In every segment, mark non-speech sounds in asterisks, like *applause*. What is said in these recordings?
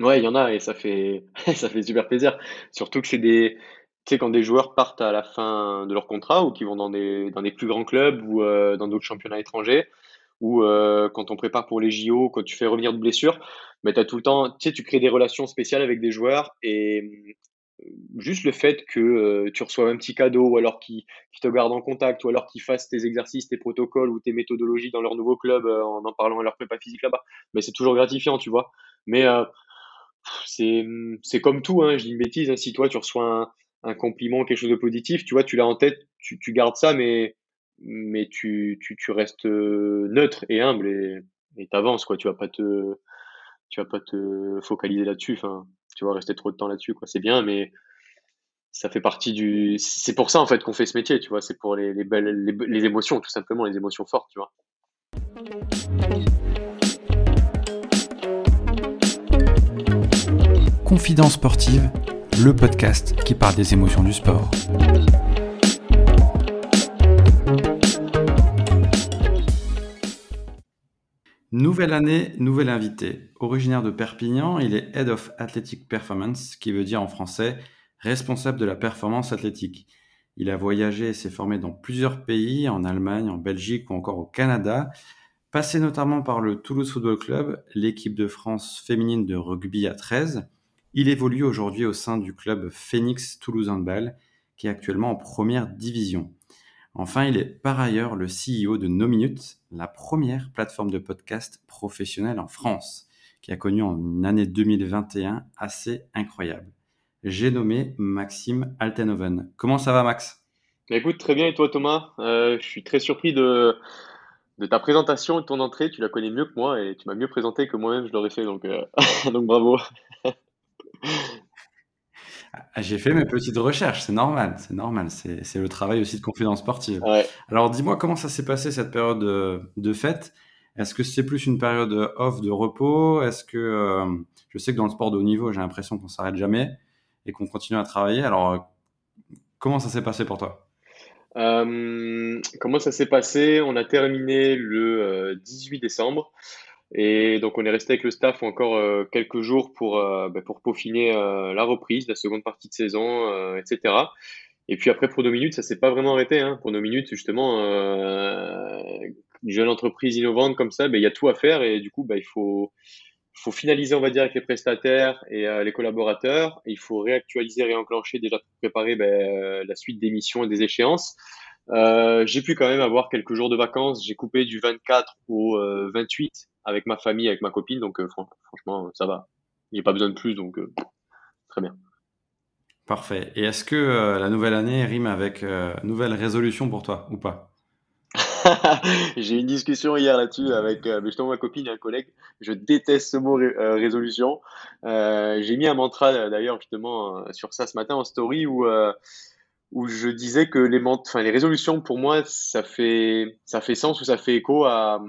Ouais, il y en a et ça fait *laughs* ça fait super plaisir. Surtout que c'est des tu sais, quand des joueurs partent à la fin de leur contrat ou qui vont dans des dans des plus grands clubs ou, heu, dans d'autres championnats étrangers ou, heu, quand on prépare pour les JO, quand tu fais revenir de blessures, mais as tout le temps tu sais, tu crées des relations spéciales avec des joueurs et mmh, juste le fait que, tu reçois un petit cadeau ou alors qu'ils qu'ils te gardent en contact ou alors qu'ils fassent tes exercices, tes protocoles ou tes méthodologies dans leur nouveau club, en en parlant à leur prépa physique là-bas, mais c'est toujours gratifiant, tu vois? Mais, c'est, c'est comme tout, hein, je dis une bêtise, hein, si toi tu reçois un compliment, quelque chose de positif, tu vois, tu l'as en tête, tu tu gardes ça, mais mais tu tu tu restes, heu, neutre et humble et et tu avances quoi. Tu vas pas te tu vas pas te focaliser là-dessus, enfin, tu vois, rester trop de temps là-dessus quoi. C'est bien, mais ça fait partie du c'est pour ça en fait qu'on fait ce métier, tu vois? C'est pour les les belles les les émotions tout simplement, les émotions fortes, tu vois? Confidence sportive, le podcast qui parle des émotions du sport. Nouvelle année, nouvel invité. Originaire de Perpignan, il est Head of Athletic Performance, qui veut dire en français responsable de la performance athlétique. Il a voyagé et s'est formé dans plusieurs pays, en Allemagne, en Belgique ou encore au Canada. Passé notamment par le Toulouse Football Club, l'équipe de France féminine de rugby à 13, il évolue aujourd'hui au sein du club Phoenix Toulouse Handball, qui est actuellement en première division. Enfin, il est par ailleurs le CEO de No Minutes, la première plateforme de podcast professionnelle en France, qui a connu une année 2021 assez incroyable. J'ai nommé Maxime Altenhoven. Comment ça va, Max? Bah, Écoute, très bien. Et toi, Thomas? Euh, Je suis très surpris de, de ta présentation et de ton entrée. Tu la connais mieux que moi et tu m'as mieux présenté que moi-même je l'aurais fait. Donc, euh, *laughs* donc bravo. Ah, j'ai fait mes petites recherches, c'est normal, c'est normal, c'est le travail aussi de confidence sportive. Ouais. Alors dis-moi comment ça s'est passé cette période de, fête? Est-ce que c'est plus une période off de repos? Est-ce que euh, je sais que dans le sport de haut niveau, j'ai l'impression qu'on s'arrête jamais et qu'on continue à travailler. Alors comment ça s'est passé pour toi? Euh, Comment ça s'est passé? On a terminé le 18 euh, décembre. Et donc, on est resté avec le staff encore euh, quelques jours pour, euh, bah, pour peaufiner euh, la reprise, la seconde partie de saison, etc. Et puis après, pour nos minutes, ça s'est pas vraiment arrêté. Hein. Pour nos minutes, justement, une jeune entreprise innovante comme ça, bah, il y a tout à faire et du coup, bah, il faut, faut finaliser, on va dire, avec les prestataires et les collaborateurs. il faut réactualiser, réenclencher déjà pour préparer la suite des missions et des échéances. Euh, j'ai pu quand même avoir quelques jours de vacances. J'ai coupé du 24 au 28 avec ma famille, avec ma copine. Donc, euh, franchement, ça va. Il n'y a pas besoin de plus, donc euh, très bien. Parfait. Et est-ce que euh, la nouvelle année rime avec nouvelle résolution pour toi ou pas? *laughs* J'ai eu une discussion hier là-dessus avec justement ma copine et un collègue. Je déteste ce mot résolution. J'ai mis un mantra d'ailleurs justement sur ça ce matin en story où où je disais que les, enfin, les résolutions pour moi ça fait ça fait sens ou ça fait écho à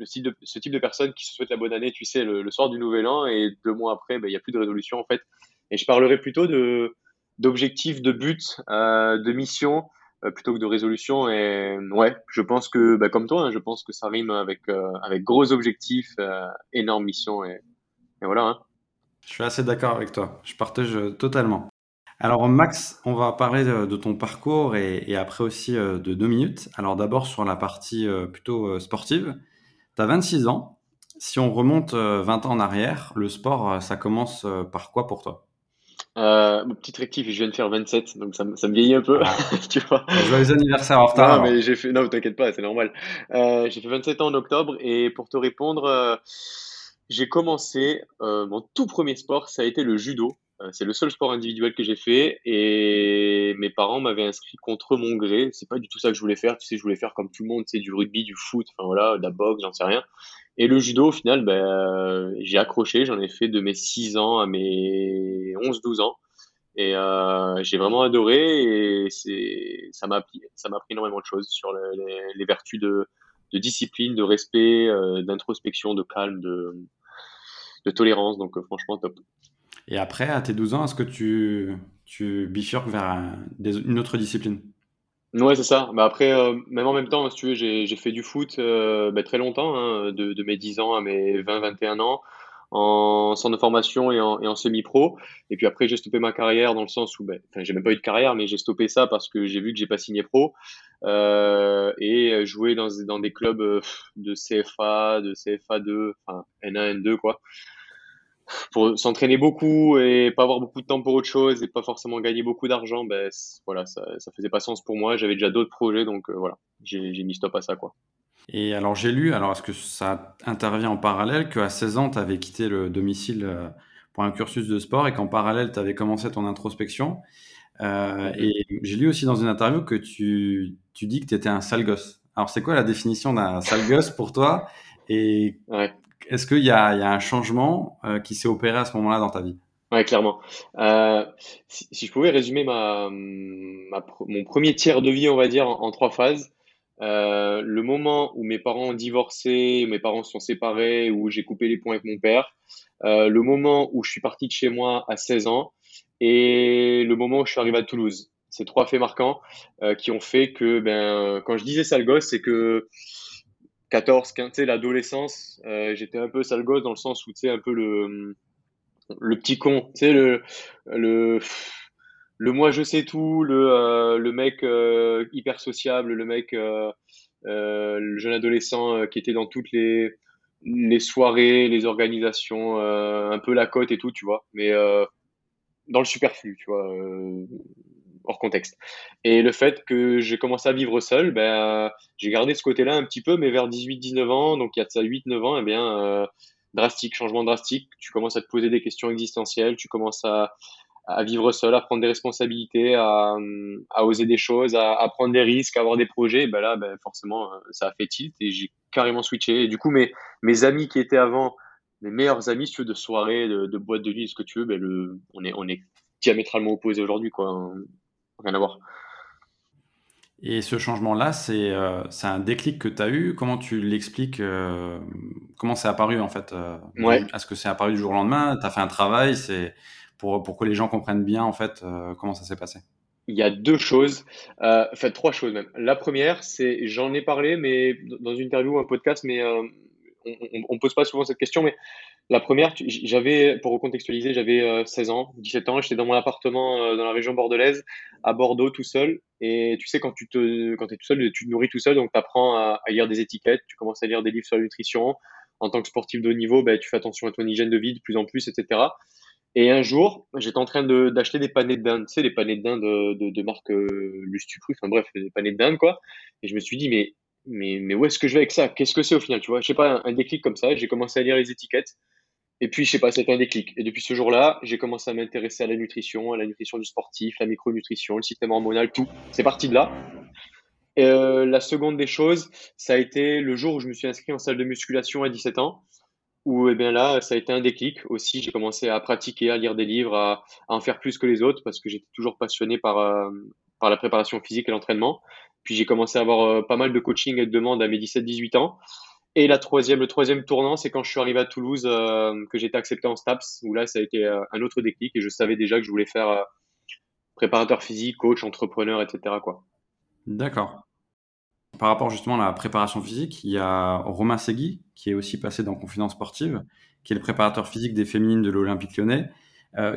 le type de, ce type de personne qui se souhaite la bonne année, tu sais, le, soir du Nouvel An, et deux mois après, ben, il n'y a plus de résolution, en fait. Et je parlerai plutôt de d'objectifs, de buts, euh, de missions, euh, plutôt que de résolution. Et ouais, je pense que, ben, comme toi, hein, je pense que ça rime avec, euh, avec gros objectifs, énormes missions, et, et voilà. Hein. Je suis assez d'accord avec toi. Je partage totalement. Alors Max, on va parler de, ton parcours et, et, après aussi de deux minutes. Alors d'abord sur la partie plutôt sportive. Tu as 26 ans. Si on remonte 20 euh, ans en arrière, le sport, euh, ça commence euh, par quoi pour toi? Euh, petite rectif, je viens de faire 27, donc ça, ça me vieillit un peu, *laughs* tu vois. Joyeux anniversaire en retard. Non, mais j'ai fait, non, t'inquiète pas, c'est normal. Euh, j'ai fait 27 ans en octobre et pour te répondre, j'ai commencé, mon tout premier sport, ça a été le judo. Euh, c'est le seul sport individuel que j'ai fait et mes parents m'avaient inscrit contre mon gré. C'est pas du tout ça que je voulais faire. Tu sais, je voulais faire comme tout le monde, tu sais, du rugby, du foot, enfin voilà, de la boxe, j'en sais rien. Et le judo, au final, ben, j'ai accroché. J'en ai fait de mes 6 ans à mes 11-12 ans. Et euh, j'ai vraiment adoré et ça m'a appris, ça m'a appris énormément de choses sur les, vertus de, de, discipline, de respect, euh, d'introspection, de calme, de, de tolérance. Donc euh, franchement top. Et après, à tes 12 ans, est-ce que tu, tu bifurques vers une autre discipline? Ouais, c'est ça. Bah après, euh, même en même temps, tu veux, j'ai, fait du foot euh, bah, très longtemps, hein, de, de, mes 10 ans à mes 20-21 ans. en centre de formation et en, et en semi-pro. Et puis après, j'ai stoppé ma carrière dans le sens où, ben, enfin, j'ai même pas eu de carrière, mais j'ai stoppé ça parce que j'ai vu que j'ai pas signé pro euh, et joué dans, dans des clubs de CFA, de CFA2, enfin N1, N2 quoi pour s'entraîner beaucoup et pas avoir beaucoup de temps pour autre chose et pas forcément gagner beaucoup d'argent, ben voilà, ça, ça faisait pas sens pour moi. J'avais déjà d'autres projets, donc euh, voilà, j'ai mis stop à ça, quoi. Et alors j'ai lu, alors est-ce que ça intervient en parallèle, qu'à 16 ans, tu avais quitté le domicile euh, pour un cursus de sport et qu'en parallèle, tu avais commencé ton introspection. Euh, et j'ai lu aussi dans une interview que tu, tu dis que tu étais un sale gosse. Alors c'est quoi la définition d'un sale gosse pour toi Et est-ce qu'il y, a, y a un changement euh, qui s'est opéré à ce moment-là dans ta vie? Ouais, clairement. Euh, si, je pouvais résumer mon premier tiers de vie, on va dire, en, trois phases, euh, le moment où mes parents ont divorcé, mes parents sont séparés, où j'ai coupé les ponts avec mon père, le moment où je suis parti de chez moi à 16 ans et le moment où je suis arrivé à Toulouse. Ces trois faits marquants qui ont fait que, ben, quand je disais sale gosse, c'est que 14, 15, tu sais, l'adolescence, euh, j'étais un peu sale gosse dans le sens où, tu sais, un peu le, le petit con, tu sais, le, le, le moi je sais tout, le, euh, le mec euh, hyper sociable, le mec, le jeune adolescent qui était dans toutes les, les soirées, les organisations, un peu la cote et tout, tu vois, mais dans le superflu, tu vois, hors contexte. Et le fait que j'ai commencé à vivre seul, ben, j'ai gardé ce côté-là un petit peu, mais vers 18-19 ans, donc il y a de ça 8-9 ans, eh bien, drastique, changement drastique, tu commences à te poser des questions existentielles, tu commences à à vivre seul, à prendre des responsabilités, à, à oser des choses, à, prendre des risques, à avoir des projets, ben là, ben forcément, euh, ça a fait tilt et j'ai carrément switché. Et du coup, mes, mes amis qui étaient avant mes meilleurs amis, veux, de soirée, de, de boîte de nuit, ce que tu veux, ben le, on est, on est diamétralement opposés aujourd'hui, quoi. Rien à voir. Et ce changement-là, c'est euh, un déclic que tu as eu. Comment tu l'expliques euh, Comment c'est apparu en fait euh, ouais. Est-ce que c'est apparu du jour au lendemain? Tu as fait un travail C'est pour, pour que les gens comprennent bien en fait euh, comment ça s'est passé? Il y a deux choses, euh, enfin trois choses même. La première, c'est, j'en ai parlé, mais dans une interview ou un podcast, mais on, on, pose pas souvent cette question, mais la première, j'avais, pour recontextualiser, j'avais 16 ans, 17 ans, j'étais dans mon appartement dans la région bordelaise, à Bordeaux, tout seul. Et tu sais, quand tu es tout seul, tu te nourris tout seul, donc tu apprends à, lire des étiquettes, tu commences à lire des livres sur la nutrition. En tant que sportif de haut niveau, ben, tu fais attention à ton hygiène de vie de plus en plus, etc. Et un jour, j'étais en train d'acheter des panais de dinde, tu sais, les panais de dinde de, de, marque euh, Lustupru, enfin bref, des panais de dinde, quoi. Et je me suis dit, mais, mais, mais où est-ce que je vais avec ça? Qu'est-ce que c'est au final, tu vois? Je sais pas, un, un, déclic comme ça, j'ai commencé à lire les étiquettes. Et puis, je sais pas, c'était un déclic. Et depuis ce jour-là, j'ai commencé à m'intéresser à la nutrition, à la nutrition du sportif, la micronutrition, le système hormonal, tout. C'est parti de là. Et euh, la seconde des choses, ça a été le jour où je me suis inscrit en salle de musculation à 17 ans où eh bien là, ça a été un déclic aussi. J'ai commencé à pratiquer, à lire des livres, à, en faire plus que les autres parce que j'étais toujours passionné par, euh, par la préparation physique et l'entraînement. Puis j'ai commencé à avoir euh, pas mal de coaching et de demandes à mes 17-18 ans. Et la troisième, le troisième tournant, c'est quand je suis arrivé à Toulouse, euh, que j'ai été accepté en STAPS, où là, ça a été euh, un autre déclic et je savais déjà que je voulais faire euh, préparateur physique, coach, entrepreneur, etc. D'accord. Par rapport justement à la préparation physique, il y a Romain Segui, qui est aussi passé dans Confidence Sportive, qui est le préparateur physique des féminines de l'Olympique lyonnais.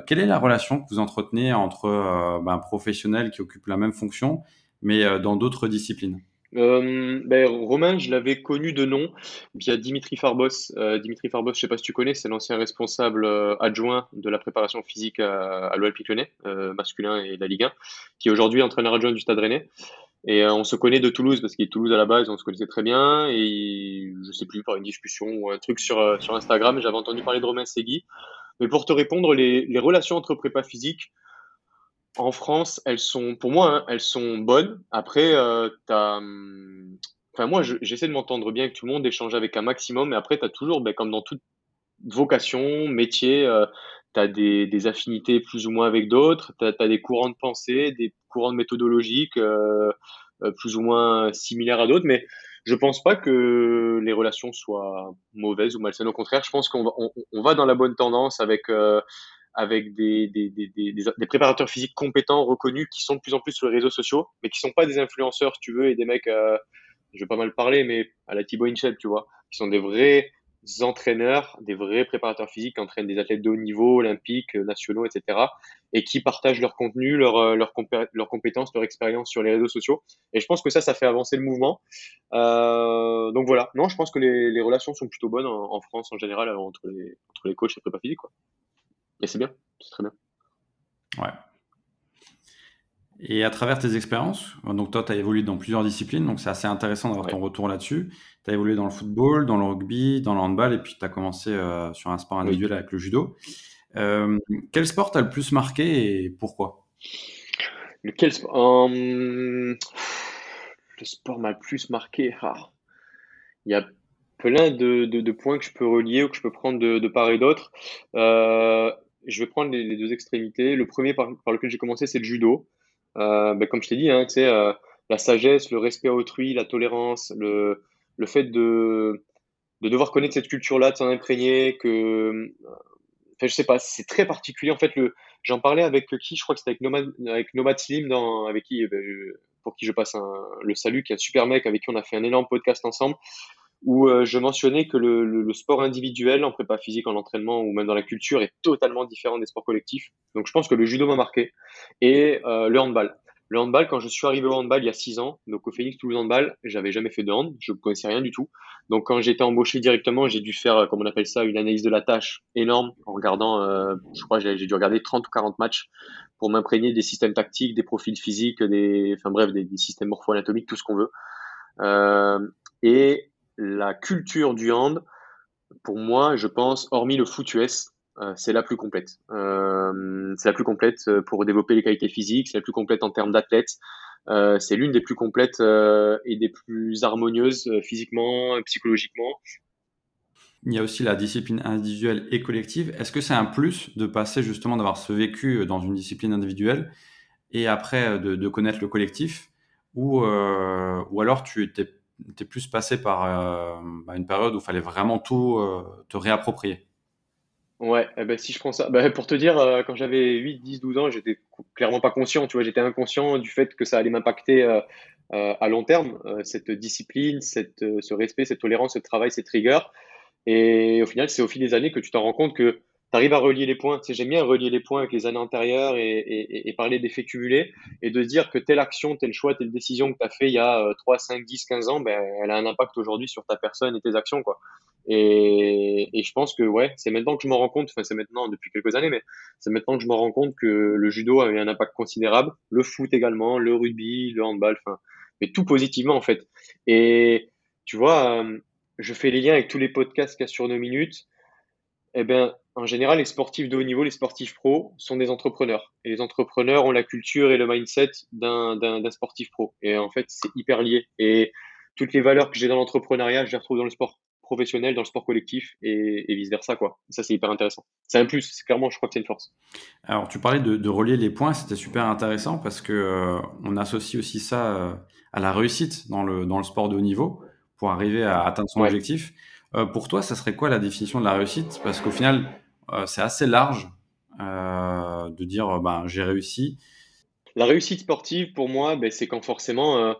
Quelle est la relation que vous entretenez entre euh, ben, professionnels qui occupent la même fonction, mais dans d'autres disciplines? Euh, ben, Romain, je l'avais connu de nom via Dimitri Farbos. Euh, Dimitri Farbos, je sais pas si tu connais, c'est l'ancien responsable euh, adjoint de la préparation physique à, à Lyonnais, masculin et la Ligue 1, qui est aujourd'hui entraîneur adjoint du Stade Rennais. Et on se connaît de Toulouse parce qu'il est Toulouse à la base, on se connaissait très bien. Et je sais plus par une discussion ou un truc sur Instagram, j'avais entendu parler de Romain Segui. Mais pour te répondre, les relations entre prépa physique en France, elles sont, pour moi, hein, elles sont bonnes. Après, euh, hum, enfin moi, j'essaie de m'entendre bien avec tout le monde, d'échanger avec un maximum. Mais après, tu as toujours, ben, comme dans toute vocation, métier, euh, tu as des, affinités plus ou moins avec d'autres, tu as, des courants de pensée, des courants de méthodologiques euh, euh, plus ou moins similaires à d'autres, mais je pense pas que les relations soient mauvaises ou malsaines. Au contraire, je pense qu'on va, on va dans la bonne tendance avec, euh, avec des, des, des, des, préparateurs physiques compétents, reconnus, qui sont de plus en plus sur les réseaux sociaux, mais qui sont pas des influenceurs, tu veux, et des mecs, euh, je vais pas mal parler, mais à la Thibaut Inchep, tu vois, qui sont des vrais entraîneurs, des vrais préparateurs physiques qui entraînent des athlètes de haut niveau, olympiques, nationaux, etc. et qui partagent leur contenu, leurs leur compétences, leur expérience sur les réseaux sociaux. Et je pense que ça, ça fait avancer le mouvement. donc voilà. Non, je pense que les, relations sont plutôt bonnes en, France en général entre les, entre les coachs et les prépa physiques. Quoi. Et c'est bien, c'est très bien. Ouais. Et à travers tes expériences, donc toi, tu as évolué dans plusieurs disciplines, donc c'est assez intéressant d'avoir ton retour là-dessus. Tu as évolué dans le football, dans le rugby, dans le handball, et puis tu as commencé euh, sur un sport individuel avec le judo. Euh, quel sport t'a le plus marqué et pourquoi? Lequel sport Le sport m'a le plus marqué. Ah. Il y a plein de, points que je peux relier ou que je peux prendre de, part et d'autre. Euh, je vais prendre les, deux extrémités. Le premier par lequel j'ai commencé, c'est le judo. Euh, ben, comme je t'ai dit, hein, euh, la sagesse, le respect à autrui, la tolérance, le, le fait de, de devoir connaître cette culture-là, de s'en imprégner, que, enfin, je sais pas, c'est très particulier. En fait, le, j'en parlais avec qui, je crois que c'était avec Nomad, avec Nomad Slim, dans, avec qui, pour qui je passe un, le salut, qui est un super mec, avec qui on a fait un énorme podcast ensemble où euh, je mentionnais que le, le, sport individuel en prépa physique, en entraînement ou même dans la culture est totalement différent des sports collectifs. Donc je pense que le judo m'a marqué et euh, le handball. Le handball, quand je suis arrivé au handball il y a six ans, donc au Phoenix Toulouse Handball, j'avais jamais fait de hand, je ne connaissais rien du tout. Donc quand j'ai été embauché directement, j'ai dû faire, comme on appelle ça, une analyse de la tâche énorme en regardant, euh, je crois, j'ai dû regarder 30 ou 40 matchs pour m'imprégner des systèmes tactiques, des profils physiques, des, enfin bref, des, des systèmes morpho-anatomiques, tout ce qu'on veut. Euh, et la culture du hand, pour moi, je pense, hormis le foot euh, c'est la plus complète. Euh, c'est la plus complète euh, pour développer les qualités physiques, c'est la plus complète en termes d'athlètes. c'est l'une des plus complètes et des plus harmonieuses physiquement, psychologiquement. Il y a aussi la discipline individuelle et collective. Est-ce que c'est un plus de passer justement d'avoir ce vécu dans une discipline individuelle et après de, connaître le collectif ou, ou alors tu étais es plus passé par euh, bah, une période où il fallait vraiment tout euh, te réapproprier. Ouais, eh ben, si je prends ça, bah, pour te dire, euh, quand j'avais 8, 10, 12 ans, j'étais clairement pas conscient, tu vois, j'étais inconscient du fait que ça allait m'impacter à long terme, cette discipline, cette, ce respect, cette tolérance, ce travail, cette rigueur. Et au final, c'est au fil des années que tu t'en rends compte que arrives à relier les points. Tu j'aime bien relier les points avec les années antérieures et, et, et parler d'effets cumulés et de dire que telle action, tel choix, telle décision que tu as fait il y a 3, 5, 10, 15 ans, ben, elle a un impact aujourd'hui sur ta personne et tes actions. Quoi. Et, et je pense que ouais, c'est maintenant que je me rends compte, enfin c'est maintenant depuis quelques années, mais c'est maintenant que je me rends compte que le judo a eu un impact considérable, le foot également, le rugby, le handball, enfin, mais tout positivement en fait. Et tu vois, euh, je fais les liens avec tous les podcasts qu'il y a sur nos minutes. Eh ben, en général, les sportifs de haut niveau, les sportifs pro, sont des entrepreneurs. Et les entrepreneurs ont la culture et le mindset d'un sportif pro. Et en fait, c'est hyper lié. Et toutes les valeurs que j'ai dans l'entrepreneuriat, je les retrouve dans le sport professionnel, dans le sport collectif et, vice versa quoi. Ça c'est hyper intéressant. C'est un plus, clairement, je crois que c'est une force. Alors tu parlais de, relier les points, c'était super intéressant parce que euh, on associe aussi ça euh, à la réussite dans le dans le sport de haut niveau pour arriver à atteindre son objectif. Euh, pour toi, ça serait quoi la définition de la réussite? Parce qu'au final, c'est assez large euh, de dire ben, j'ai réussi. La réussite sportive, pour moi, ben, c'est quand forcément euh,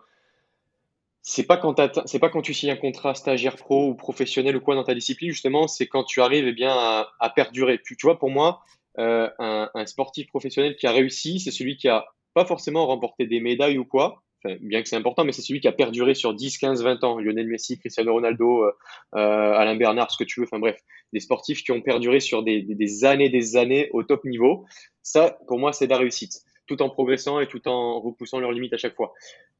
c'est pas quand pas quand tu signes un contrat stagiaire pro ou professionnel ou quoi dans ta discipline justement c'est quand tu arrives eh bien à, perdurer tu, tu, vois pour moi un, un, sportif professionnel qui a réussi c'est celui qui a pas forcément remporté des médailles ou quoi bien que c'est important, mais c'est celui qui a perduré sur 10, 15, 20 ans. Lionel Messi, Cristiano Ronaldo, euh, euh, Alain Bernard, ce que tu veux. Enfin bref, des sportifs qui ont perduré sur des, des, années, des années au top niveau. Ça, pour moi, c'est de la réussite, tout en progressant et tout en repoussant leurs limites à chaque fois.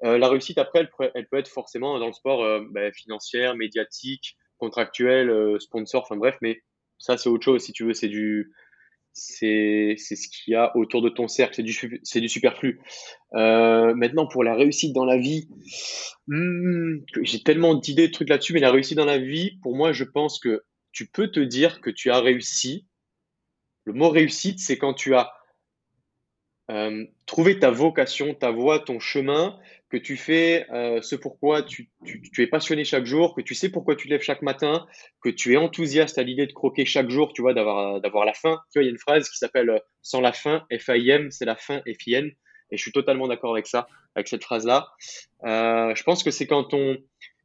Euh, la réussite, après, elle, peut être forcément dans le sport euh, ben, financière, médiatique, contractuelle, sponsor, enfin bref, mais ça, c'est autre chose. Si tu veux, c'est du c'est ce qu'il y a autour de ton cercle, c'est du, du superflu. Euh, maintenant, pour la réussite dans la vie, hmm, j'ai tellement d'idées, de trucs là-dessus, mais la réussite dans la vie, pour moi, je pense que tu peux te dire que tu as réussi. Le mot réussite, c'est quand tu as euh, trouvé ta vocation, ta voie, ton chemin, que tu fais euh, ce pourquoi tu, es passionné chaque jour, que tu sais pourquoi tu lèves chaque matin, que tu es enthousiaste à l'idée de croquer chaque jour, tu vois, d'avoir, d'avoir la faim. Tu vois, il y a une phrase qui s'appelle euh, Sans la faim, F-A-I-M, c'est la faim, F-I-N. Et je suis totalement d'accord avec ça, avec cette phrase-là. Euh, je pense que c'est quand on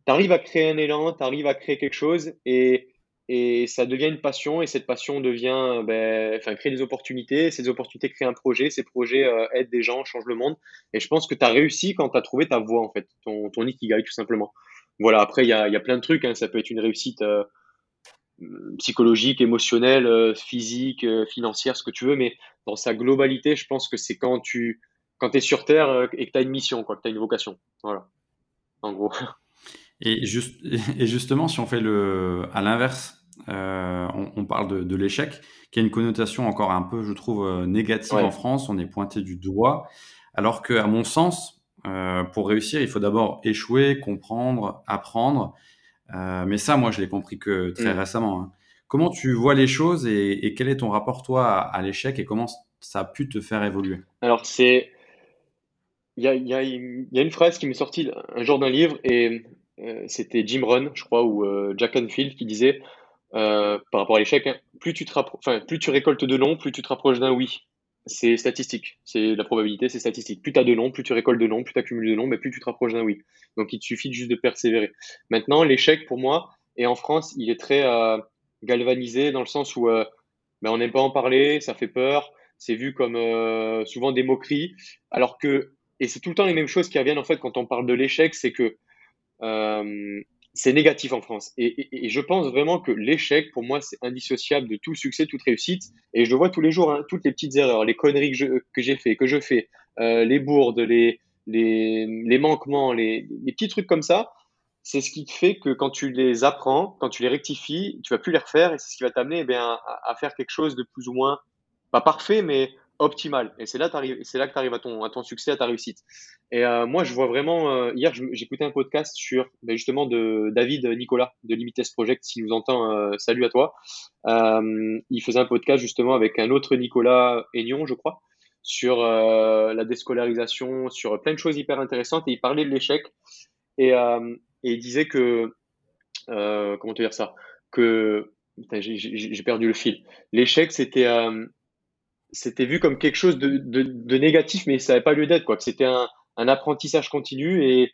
arrive à créer un élan, tu arrives à créer quelque chose et et ça devient une passion et cette passion devient, ben, enfin, crée des opportunités. Ces opportunités créent un projet. Ces projets euh, aident des gens, changent le monde. Et je pense que tu as réussi quand tu as trouvé ta voie, en fait, ton, ton ikigai, tout simplement. Voilà, après, il y a, y a, plein de trucs. Hein. Ça peut être une réussite euh, psychologique, émotionnelle, euh, physique, financière, ce que tu veux. Mais dans sa globalité, je pense que c'est quand tu quand es sur Terre et que tu as une mission, quoi, que tu as une vocation. Voilà, en gros. Et, juste, et justement, si on fait le, à l'inverse, euh, on, parle de, l'échec, qui a une connotation encore un peu, je trouve, euh, négative en France. On est pointé du doigt, alors que, à mon sens, euh, pour réussir, il faut d'abord échouer, comprendre, apprendre. mais ça, moi, je l'ai compris que très mm. récemment. Hein. Comment tu vois les choses et, quel est ton rapport, toi, à, l'échec et comment ça a pu te faire évoluer? Alors, c'est. Il y a, y a, une phrase qui m'est sortie un jour d'un livre et c'était Jim Rohn, je crois, ou Jack Canfield qui disait euh, par rapport à l'échec, hein. plus, tu enfin, plus tu récoltes de non, plus tu te rapproches d'un oui. C'est statistique, c'est la probabilité, c'est statistique. Plus tu as de non, plus tu récoltes de non, plus tu accumules de non, mais plus tu te rapproches d'un oui. Donc il te suffit juste de persévérer. Maintenant, l'échec pour moi, et en France, il est très euh, galvanisé dans le sens où euh, ben, on n'aime pas en parler, ça fait peur, c'est vu comme euh, souvent des moqueries, alors que, et c'est tout le temps les mêmes choses qui reviennent en fait quand on parle de l'échec, c'est que euh, c'est négatif en France. Et, je pense vraiment que l'échec, pour moi, c'est indissociable de tout succès, toute réussite. Et je le vois tous les jours, hein, toutes les petites erreurs, les conneries que j'ai fait, que je fais, euh, les bourdes, les, manquements, les, petits trucs comme ça. C'est ce qui te fait que quand tu les apprends, quand tu les rectifies, tu vas plus les refaire et c'est ce qui va t'amener eh à, faire quelque chose de plus ou moins, pas parfait, mais optimal. Et c'est là, c'est là que tu arrives à ton, à ton succès, à ta réussite. Et euh, moi, je vois vraiment. Euh, hier, j'écoutais un podcast sur ben, justement de David Nicolas de Limites Project. S'il nous entend, euh, salut à toi. il faisait un podcast justement avec un autre Nicolas Aignon, je crois, sur la déscolarisation, sur plein de choses hyper intéressantes. Et il parlait de l'échec. Et, et, il disait que. comment te dire ça? Que. J'ai perdu le fil. L'échec, c'était c'était vu comme quelque chose de, de, négatif, mais ça n'avait pas lieu d'être, quoi. Que c'était un, apprentissage continu et,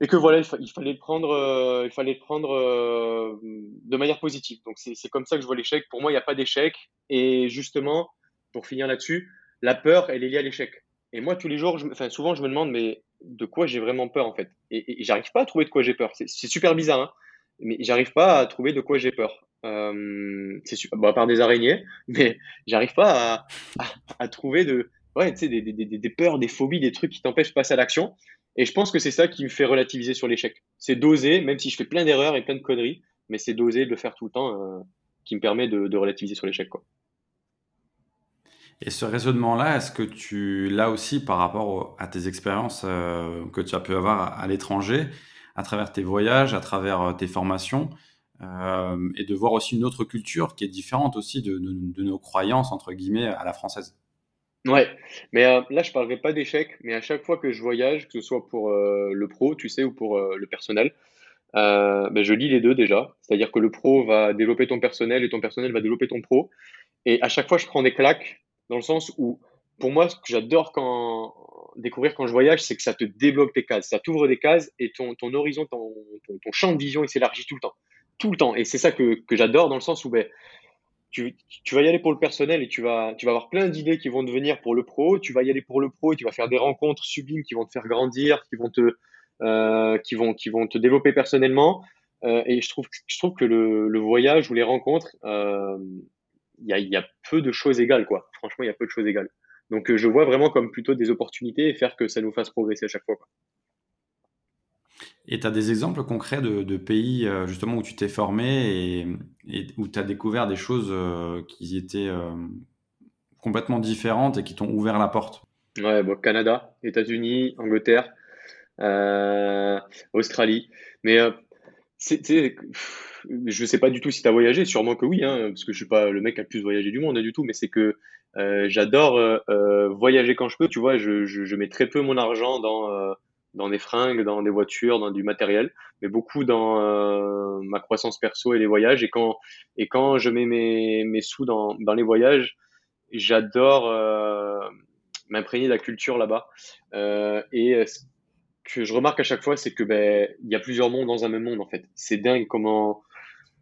et que voilà, il, fallait le prendre, euh, il fallait prendre euh, de manière positive. Donc c'est comme ça que je vois l'échec. Pour moi, il n'y a pas d'échec. Et justement, pour finir là-dessus, la peur, elle est liée à l'échec. Et moi, tous les jours, je, enfin, souvent, je me demande, mais de quoi j'ai vraiment peur en fait? Et, et j'arrive pas à trouver de quoi j'ai peur. C'est super bizarre, hein mais j'arrive pas à trouver de quoi j'ai peur. Euh, c'est bon, à part des araignées, *laughs* mais j'arrive pas à, trouver de, ouais, des, des, des, des, peurs, des phobies, des trucs qui t'empêchent de passer à l'action. Et je pense que c'est ça qui me fait relativiser sur l'échec. C'est d'oser, même si je fais plein d'erreurs et plein de conneries, mais c'est d'oser de le faire tout le temps euh, qui me permet de, relativiser sur l'échec. Quoi. Et ce raisonnement-là, est-ce que tu l'as aussi par rapport à tes expériences euh, que tu as pu avoir à l'étranger, à travers tes voyages, à travers euh, tes formations? Euh, et de voir aussi une autre culture qui est différente aussi de, nos croyances, entre guillemets, à la française. Ouais, mais euh, là, je parlerai pas d'échec, mais à chaque fois que je voyage, que ce soit pour euh, le pro, tu sais, ou pour le personnel, ben, je lis les deux déjà. C'est-à-dire que le pro va développer ton personnel et ton personnel va développer ton pro. Et à chaque fois, je prends des claques dans le sens où, pour moi, ce que j'adore quand découvrir quand je voyage, c'est que ça te débloque tes cases, ça t'ouvre des cases et ton, horizon, ton champ de vision, il s'élargit tout le temps tout le temps. Et c'est ça que, j'adore dans le sens où ben, tu, vas y aller pour le personnel et tu vas, avoir plein d'idées qui vont devenir pour le pro. Tu vas y aller pour le pro et tu vas faire des rencontres sublimes qui vont te faire grandir, qui vont te, euh, qui vont, te développer personnellement. Euh, et je trouve, que le, voyage ou les rencontres, euh, il y, a, y, a, peu de choses égales, quoi. Franchement, il y a peu de choses égales. Donc, je vois vraiment comme plutôt des opportunités et faire que ça nous fasse progresser à chaque fois. Et tu as des exemples concrets de, pays euh, justement où tu t'es formé et, où tu as découvert des choses euh, qui étaient euh, complètement différentes et qui t'ont ouvert la porte? Ouais, bon, Canada, États-Unis, Angleterre, Australie. Mais je ne sais pas du tout si tu as voyagé, sûrement que oui, hein, parce que je ne suis pas le mec qui a le plus voyagé du monde hein, du tout, mais c'est que j'adore voyager quand je peux. Tu vois, je, mets très peu mon argent dans dans des fringues, dans des voitures, dans du matériel, mais beaucoup dans euh, ma croissance perso et les voyages. Et quand, et quand je mets mes, mes sous dans, dans les voyages, j'adore euh, m'imprégner de la culture là-bas. Euh, et ce que je remarque à chaque fois, c'est que ben y a plusieurs mondes dans un même monde en fait. C'est dingue comment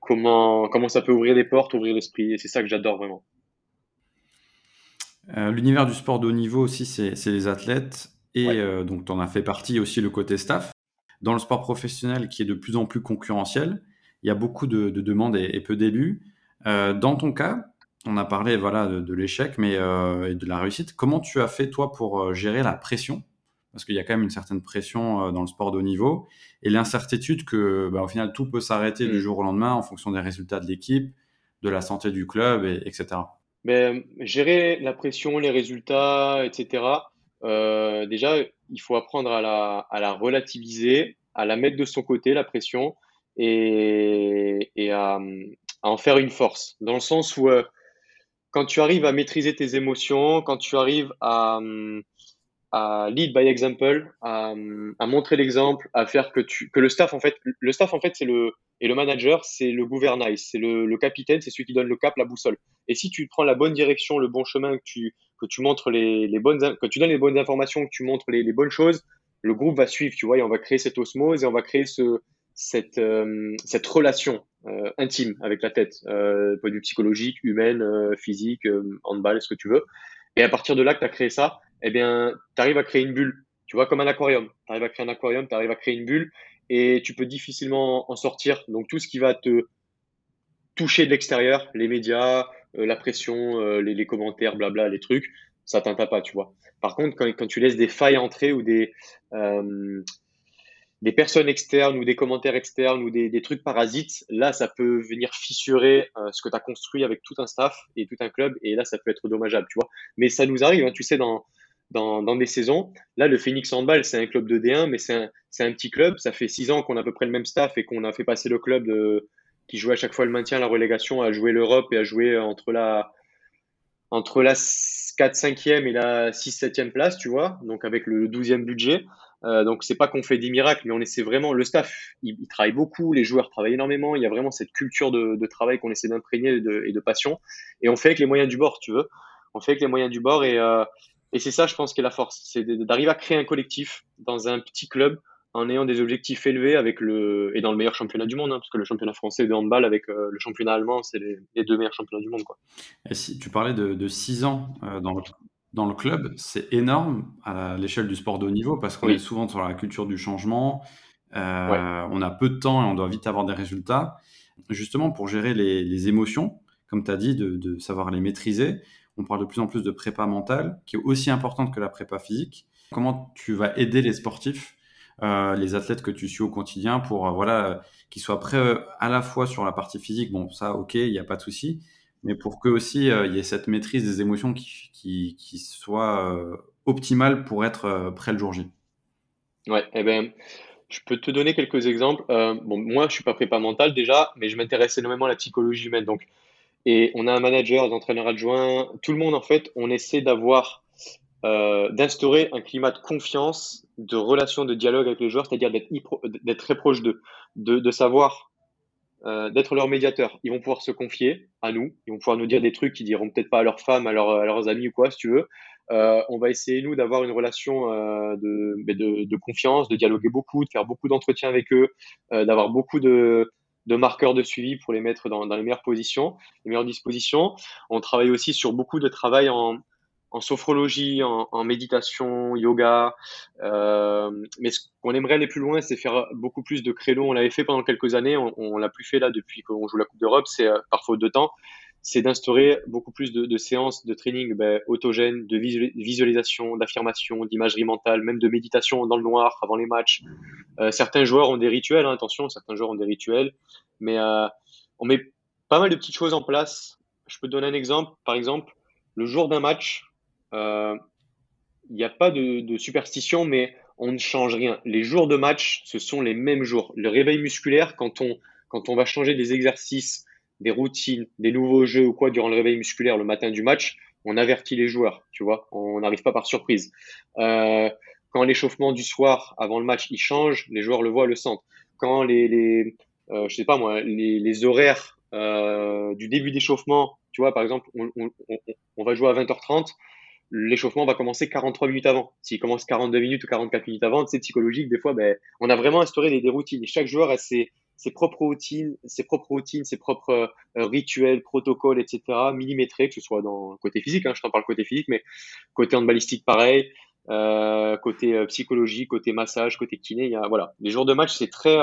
comment, comment ça peut ouvrir des portes, ouvrir l'esprit. Et c'est ça que j'adore vraiment. L'univers du sport de haut niveau aussi, c'est les athlètes. Et euh, donc, tu en as fait partie aussi le côté staff. Dans le sport professionnel qui est de plus en plus concurrentiel, il y a beaucoup de, demandes et, peu d'élus. Euh, dans ton cas, on a parlé voilà, de, l'échec mais, et de la réussite. Comment tu as fait, toi, pour gérer la pression? Parce qu'il y a quand même une certaine pression dans le sport de haut niveau et l'incertitude que, bah, au final, tout peut s'arrêter du mm. jour au lendemain en fonction des résultats de l'équipe, de la santé du club, et, etc. Mais, gérer la pression, les résultats, etc. Euh, déjà, il faut apprendre à la, relativiser, à la mettre de son côté, la pression, et, à, en faire une force. Dans le sens où, euh, quand tu arrives à maîtriser tes émotions, quand tu arrives à, lead by example, à, montrer l'exemple, à faire que le staff en fait, le staff en fait c'est le et le manager c'est le gouvernail, c'est le, le, capitaine, c'est celui qui donne le cap, la boussole. Et si tu prends la bonne direction, le bon chemin, que tu que tu montres les, bonnes que tu donnes les bonnes informations, que tu montres les, bonnes choses, le groupe va suivre, tu vois, et on va créer cette osmose et on va créer ce cette euh, cette relation euh, intime avec la tête, euh, point de vue psychologique, humaine, euh, physique, handball, ce que tu veux. Et à partir de là que tu as créé ça, eh bien, tu arrives à créer une bulle. Tu vois, comme un aquarium. Tu arrives à créer un aquarium, tu arrives à créer une bulle et tu peux difficilement en sortir. Donc, tout ce qui va te toucher de l'extérieur, les médias, la pression, euh, les, commentaires, blabla, les trucs, ça t'atteint pas, tu vois. Par contre, quand, tu laisses des failles entrer ou des, euh, des personnes externes ou des commentaires externes ou des, trucs parasites, là, ça peut venir fissurer euh, ce que tu as construit avec tout un staff et tout un club. Et là, ça peut être dommageable, tu vois. Mais ça nous arrive, hein, tu sais, dans, dans, dans, des saisons. Là, le Phoenix Handball, c'est un club de D1, mais c'est un, un, petit club. Ça fait six ans qu'on a à peu près le même staff et qu'on a fait passer le club de, qui jouait à chaque fois le maintien, la relégation, à jouer l'Europe et à jouer entre la, entre la 4 5e et la 6 7e place, tu vois, donc avec le 12e budget. Euh, donc c'est pas qu'on fait des miracles, mais on essaie vraiment. Le staff, il, travaille beaucoup, les joueurs travaillent énormément. Il y a vraiment cette culture de, travail qu'on essaie d'imprégner et de, et de, passion. Et on fait avec les moyens du bord, tu veux. On fait avec les moyens du bord et, euh, et c'est ça, je pense, qui est la force, c'est d'arriver à créer un collectif dans un petit club en ayant des objectifs élevés avec le et dans le meilleur championnat du monde, hein, parce que le championnat français de handball avec euh, le championnat allemand, c'est les, les, deux meilleurs championnats du monde, quoi. Et si tu parlais de, de six ans euh, dans le dans le club, c'est énorme à l'échelle du sport de haut niveau parce qu'on est souvent sur la culture du changement. Euh, on a peu de temps et on doit vite avoir des résultats. Justement, pour gérer les, émotions, comme tu as dit, de, savoir les maîtriser, on parle de plus en plus de prépa mentale, qui est aussi importante que la prépa physique. Comment tu vas aider les sportifs, euh, les athlètes que tu suis au quotidien, pour euh, voilà, qu'ils soient prêts à la fois sur la partie physique, bon, ça, ok, il n'y a pas de souci, mais pour que aussi euh, il y ait cette maîtrise des émotions qui, qui, soit euh, optimale pour être euh, prêt le jour J. Ouais, eh ben, je peux te donner quelques exemples. bon, moi, je suis pas prépa mental déjà, mais je m'intéresse énormément à la psychologie humaine. Donc, et on a un manager, des entraîneurs adjoints, tout le monde en fait, on essaie d'avoir, d'instaurer un climat de confiance, de relation, de dialogue avec les joueurs, c'est-à-dire d'être très proche d'eux, de, de savoir euh, d'être leur médiateur. Ils vont pouvoir se confier à nous, ils vont pouvoir nous dire des trucs qu'ils diront peut-être pas à leurs femmes, à, leurs amis ou quoi, si tu veux. Euh, on va essayer, nous, d'avoir une relation euh, de, de, confiance, de dialoguer beaucoup, de faire beaucoup d'entretiens avec eux, d'avoir beaucoup de, de, marqueurs de suivi pour les mettre dans les meilleures positions, les meilleures dispositions. On travaille aussi sur beaucoup de travail en, en sophrologie, en, méditation, yoga. Euh, mais ce qu'on aimerait aller plus loin, c'est faire beaucoup plus de créneaux. On l'avait fait pendant quelques années, on, on l'a plus fait là depuis qu'on joue la Coupe d'Europe, c'est euh, par faute de temps. C'est d'instaurer beaucoup plus de, de, séances de training ben, autogène, de visualisation, d'affirmation, d'imagerie mentale, même de méditation dans le noir avant les matchs. Euh, certains joueurs ont des rituels, hein, attention, certains joueurs ont des rituels, mais euh, on met pas mal de petites choses en place. Je peux te donner un exemple. Par exemple, le jour d'un match, il euh, n'y a pas de, superstition, mais on ne change rien. Les jours de match, ce sont les mêmes jours. Le réveil musculaire, quand on, quand on va changer des exercices, des routines, des nouveaux jeux ou quoi durant le réveil musculaire le matin du match, on avertit les joueurs, tu vois. On n'arrive pas par surprise. Euh, quand l'échauffement du soir avant le match il change, les joueurs le voient, le sentent. Quand les, euh, je sais pas moi, les, horaires du début d'échauffement, tu vois, par exemple, on, on, va jouer à 20h30, l'échauffement va commencer 43 minutes avant. S'il commence 42 minutes ou 44 minutes avant, c'est psychologique. Des fois, ben, on a vraiment instauré des, routines. Et chaque joueur a ses, ses propres routines, ses propres routines, ses propres rituels, protocoles, etc. millimétrés, que ce soit dans côté physique, hein, je t'en parle côté physique, mais côté handballistique pareil, côté psychologie, côté massage, côté kiné, y a, voilà, les jours de match c'est très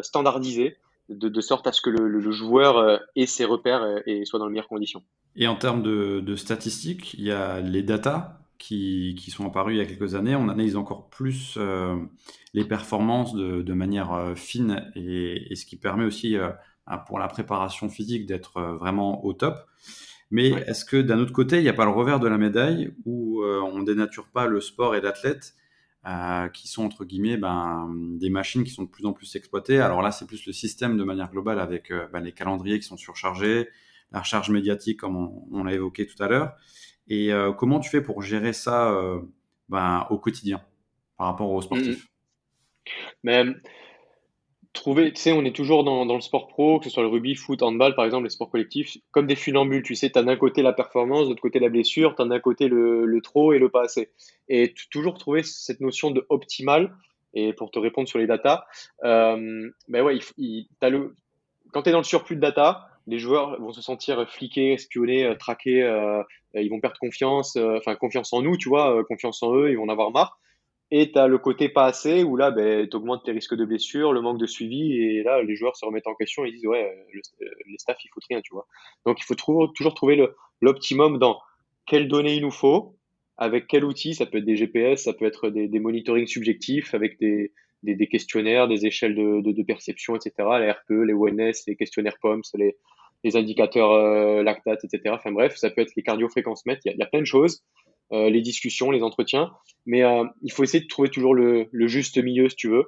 standardisé de, sorte à ce que le, joueur euh, ait ses repères euh, et soit dans les meilleures conditions. Et en termes de, statistiques, il y a les datas qui, sont apparues il y a quelques années. On analyse encore plus euh, les performances de, manière fine et, ce qui permet aussi pour la préparation physique d'être vraiment au top. Mais est-ce que d'un autre côté, il n'y a pas le revers de la médaille où on dénature pas le sport et l'athlète euh, qui sont entre guillemets ben, des machines qui sont de plus en plus exploitées. Alors là, c'est plus le système de manière globale avec euh, ben, les calendriers qui sont surchargés, la recharge médiatique comme on, l'a évoqué tout à l'heure. Et euh, comment tu fais pour gérer ça ben, au quotidien par rapport aux sportifs mmh trouver, tu sais, on est toujours dans, dans, le sport pro, que ce soit le rugby, foot, handball, par exemple, les sports collectifs, comme des funambules. Tu sais, tu as d'un côté la performance, de l'autre côté la blessure, tu d'un côté le, le, trop et le pas assez. Et toujours trouver cette notion de optimal. Et pour te répondre sur les datas, euh, ben ouais, il, as le, quand tu es dans le surplus de data, les joueurs vont se sentir fliqués, espionnés, euh, traqués, euh, ils vont perdre confiance, euh, enfin confiance en nous, tu vois, confiance en eux, ils vont en avoir marre. Et tu as le côté pas assez où là, ben, tu augmentes tes risques de blessure, le manque de suivi. Et là, les joueurs se remettent en question et disent Ouais, le, euh, les staffs, il faut rien, tu vois. Donc, il faut toujours, trouver l'optimum dans quelles données il nous faut, avec quel outil. Ça peut être des GPS, ça peut être des, des monitoring subjectifs avec des, des, questionnaires, des échelles de, de, perception, etc. Les RPE, les ONS, les questionnaires POMS, les, les indicateurs euh, lactate, etc. Enfin bref, ça peut être les cardiofréquences-mètres. Il, il y a plein de choses. Euh, les discussions, les entretiens. Mais euh, il faut essayer de trouver toujours le, juste milieu, si tu veux.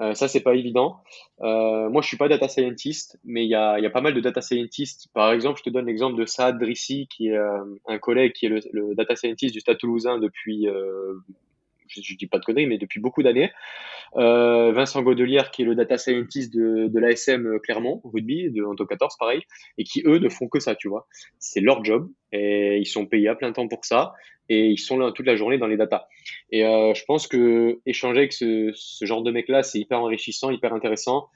Euh, ça, c'est pas évident. moi, je suis pas data scientist, mais il y a, y a, pas mal de data scientists. Par exemple, je te donne l'exemple de Saad Drissi, qui est un collègue qui est le, data scientist du Stade Toulousain depuis, je, je, dis pas de conneries, mais depuis beaucoup d'années. Euh, Vincent Godelière, qui est le data scientist de, de l'ASM Clermont, rugby, de Anto 14, pareil, et qui, eux, ne font que ça, tu vois. C'est leur job, et ils sont payés à plein temps pour ça, et ils sont là toute la journée dans les data. Et euh, je pense que échanger avec ce, genre de mec-là, c'est hyper enrichissant, hyper intéressant.